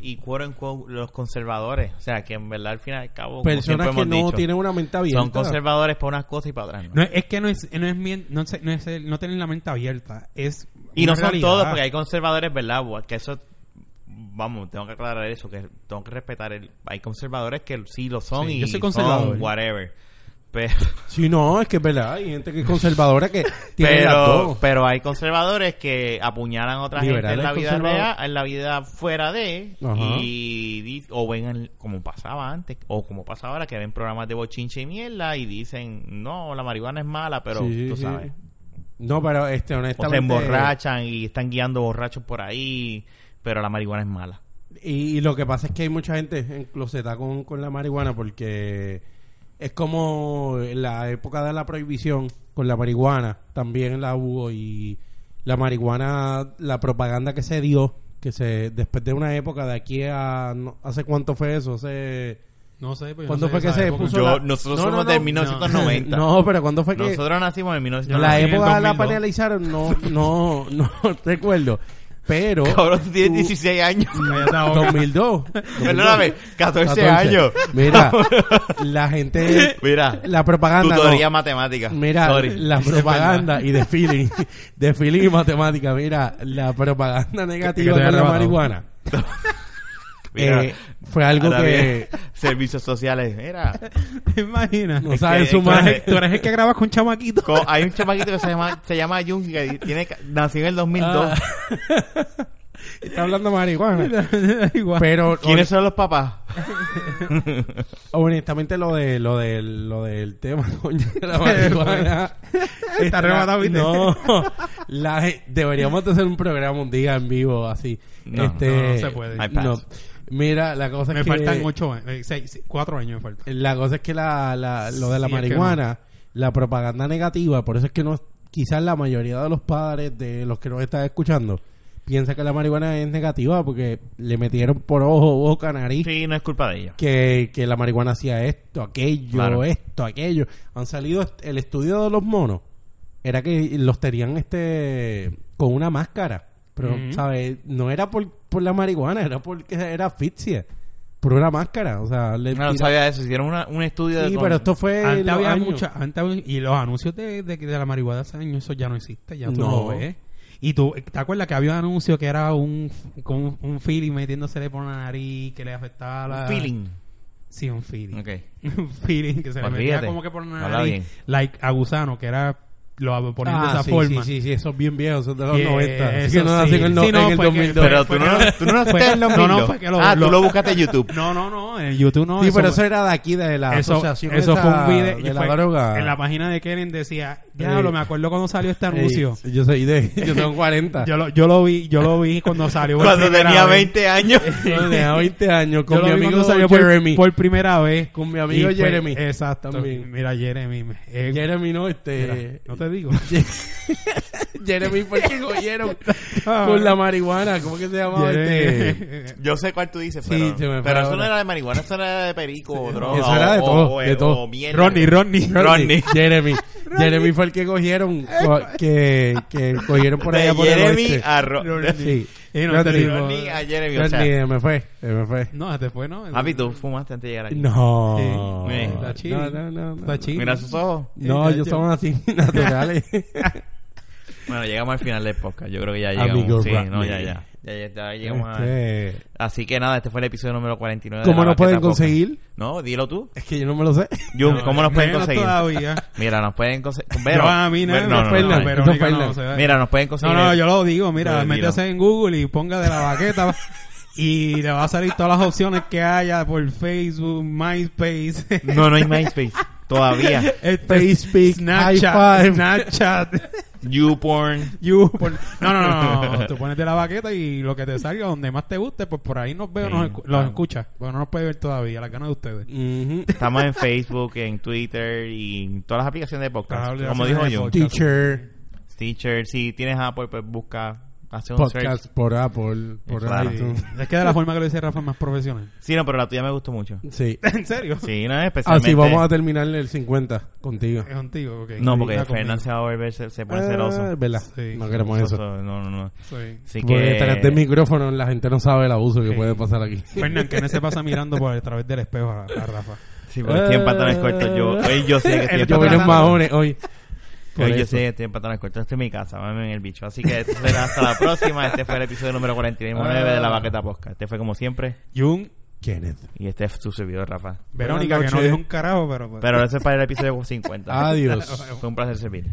y quote unquote, los conservadores. O sea, que en verdad al fin y al cabo, personas que hemos no dicho, tienen una mente abierta. son conservadores para unas cosas y para otras no. No, es que no es, no es, no, sé- no es el- no tener la mente abierta. Es y no son todos, porque hay conservadores, ¿verdad? Que eso, vamos, tengo que aclarar eso, que tengo que respetar. el Hay conservadores que sí lo son Sí, y yo soy conservador. son whatever. Pero, Sí, no, es que es verdad. Hay gente que es conservadora que tiene pero, pero hay conservadores que apuñalan a otra Liberales gente en la vida real, en la vida fuera de y o ven el- como pasaba antes o como pasa ahora que ven programas de bochinche y mierda y dicen no la marihuana es mala pero Sí, tú sabes No, pero este, o honestamente. se emborrachan y están guiando borrachos por ahí pero la marihuana es mala Y, y lo que pasa es que hay mucha gente enclosetada con, con la marihuana porque es como en la época de la prohibición con la marihuana también la hubo y la marihuana, la propaganda que se dio, que se después de una época de aquí a no- hace cuánto fue eso, hace No sé, pues yo ¿Cuándo no sé fue que se puso Yo- la- nosotros No, no, somos no. de 1990 No, pero ¿cuándo fue que nosotros nacimos en la 1990 en el época la 2002. penalizaron? No, no, no recuerdo. Pero cabrón tú tienes tú- 16 años Cállate la boca. 2002. perdóname 14, 14. años Mira, la gente mira la propaganda no. tutoría matemática Mira, Sorry. la propaganda y de feeling, de feeling y matemática, mira, la propaganda negativa con la marihuana Mira, eh, fue algo que servicios sociales mira ¿Te imaginas? no Es saben que- sumar. es Tú eres el que grabas con chamaquito. Co- hay un chamaquito que se llama se llama Jung que tiene nació en el 2002 Ah. Está hablando marihuana. Igual. Pero ¿quiénes son los papás? honestamente lo de lo de lo del tema coño, de la marihuana Está arrebatado, no la deberíamos de hacer un programa un día en vivo así No, este no, no se puede. No. Mira la cosa me es que faltan ocho años. eh, seis, cuatro años me faltan. la cosa es que la, la- lo de la Sí, es que marihuana la propaganda negativa por eso es que no quizás la mayoría de los padres de los que nos están escuchando piensa que la marihuana es negativa porque le metieron por ojo boca nariz sí no es culpa de ella que, que la marihuana hacía esto, aquello, Claro. esto, aquello. Han salido el estudio de los monos era que los tenían este con una máscara, pero sabes, no era por, por la marihuana, era porque era asfixia, por una máscara, o sea, le no, no sabía eso hicieron una- un estudio Sí, de pero esto fue Antes había años. mucha, antes y los anuncios de, de, de la marihuana hace años, eso ya no existe, ya tú no, lo ves. Y tú, ¿te acuerdas que había un anuncio que era un, con un, un feeling metiéndosele por la nariz que le afectaba la... feeling Sí, un feeling. ok un feeling que se le Olvídate. metía como que por la nariz. Like a gusano, que era lo ponían de Ah, esa sí, forma. Sí, sí, sí, esos bien viejos, son de los Que 90. Así eso que no nacen sí. en el, no- Sí, no, en el fue que- 2002. pero tú no, tú no naciste en el no, no, 2002. fue que lo- ah, tú lo- lo buscaste en YouTube. No, no, no, en YouTube no. sí, pero fue- eso era de aquí, de la eso, asociación eso esa fue un video de y la fue- droga. en la página de Kellen decía Sí. diablo me acuerdo cuando salió este anuncio Ey, yo soy de... Yo tengo 40. yo lo, yo lo vi yo lo vi cuando salió Cuando tenía vez. 20 años. Yo tenía 20 años con lo mi amigo cuando salió por- Jeremy. por, primera vez Con mi amigo Jeremy. exacto mira Jeremy eh, Jeremy no, este... no te digo Jeremy fue el que cogieron con la marihuana. ¿Cómo que se llamaba este? Yo sé cuál tú dices, Sí, pero, fue pero eso ahora. no era de marihuana, eso era de perico o droga. eso era de o- todo, o- de o- todo. o. Ronnie Ronnie Rodney. Jeremy. Jeremy fue el que cogieron, co- que, que cogieron por allá De por el Jeremy oeste. a Ro- Rodney. Sí. Y no te digo- a Jeremy. O sea, se me fue, me fue. no este fue no Papi, tú fumaste antes de llegar aquí. No. Sí. Está chido. No, no, no, no. Está chido. Mira sus ojos. No, ellos yo- son así Bueno, llegamos al final del podcast. Yo creo que ya llegamos. Amigo sí, Rodney. no, ya, ya. Ya, ya, ya llegamos a- Así que nada, este fue el episodio número 49. de ¿Cómo nos pueden conseguir? No, dilo tú. Es que yo no me lo sé. Jun, ¿cómo nos pueden conseguir? todavía. Mira, nos pueden conseguir. Yo a mí no, no, no, no, no, no. Mira, nos pueden No, conseguir. no, yo lo digo, mira, métese en Google y ponga de la baqueta y le va a salir todas las opciones que haya por Facebook, MySpace, No, no hay MySpace. Todavía. este, Facebook, Snapchat. Snapchat, YouPorn. YouPorn. No, no, no, no, tú pones de la baqueta y lo que te salga donde más te guste, pues por ahí nos veo, Sí, nos escu- los escucha, porque no nos puede ver todavía, la gana de ustedes. Estamos en Facebook, en Twitter y en todas las aplicaciones de podcast. Como dijo yo. de podcast. Teacher, Teacher, si tienes Apple, pues busca, hace un podcast search. por Apple, por Claro. iTunes. Es que de la forma que lo dice Rafa es más profesional. Sí, no, pero la tuya me gustó mucho. Sí. ¿En serio? Sí, no, especialmente. Así vamos a terminar el 50 contigo. Es contigo, ok. No, porque. Fernán se va a volver, se, se pone Ah, celoso. es verdad. Sí. No queremos eso. No, no, no. Sí. Así Porque detrás que... del micrófono la gente no sabe el abuso que Sí. puede pasar aquí. Fernán, que no se pasa mirando por a través del espejo a, a Rafa. Sí, porque estoy en pantalones cortos. Yo, hoy yo sé que estoy Yo vine en mahones hoy. Por Hoy yo eso. estoy en pantalones cortos. Estoy en mi casa, mami en el bicho. Así que esto será hasta la próxima. Este fue el episodio número 49 de La Baqueta Podcast. Este fue como siempre. Jun, Kenneth. Y este es su servidor, Rafa. Verónica, que no dijo un carajo, pero... pues- Pero ese es para el episodio 50. Adiós. Fue un placer servir.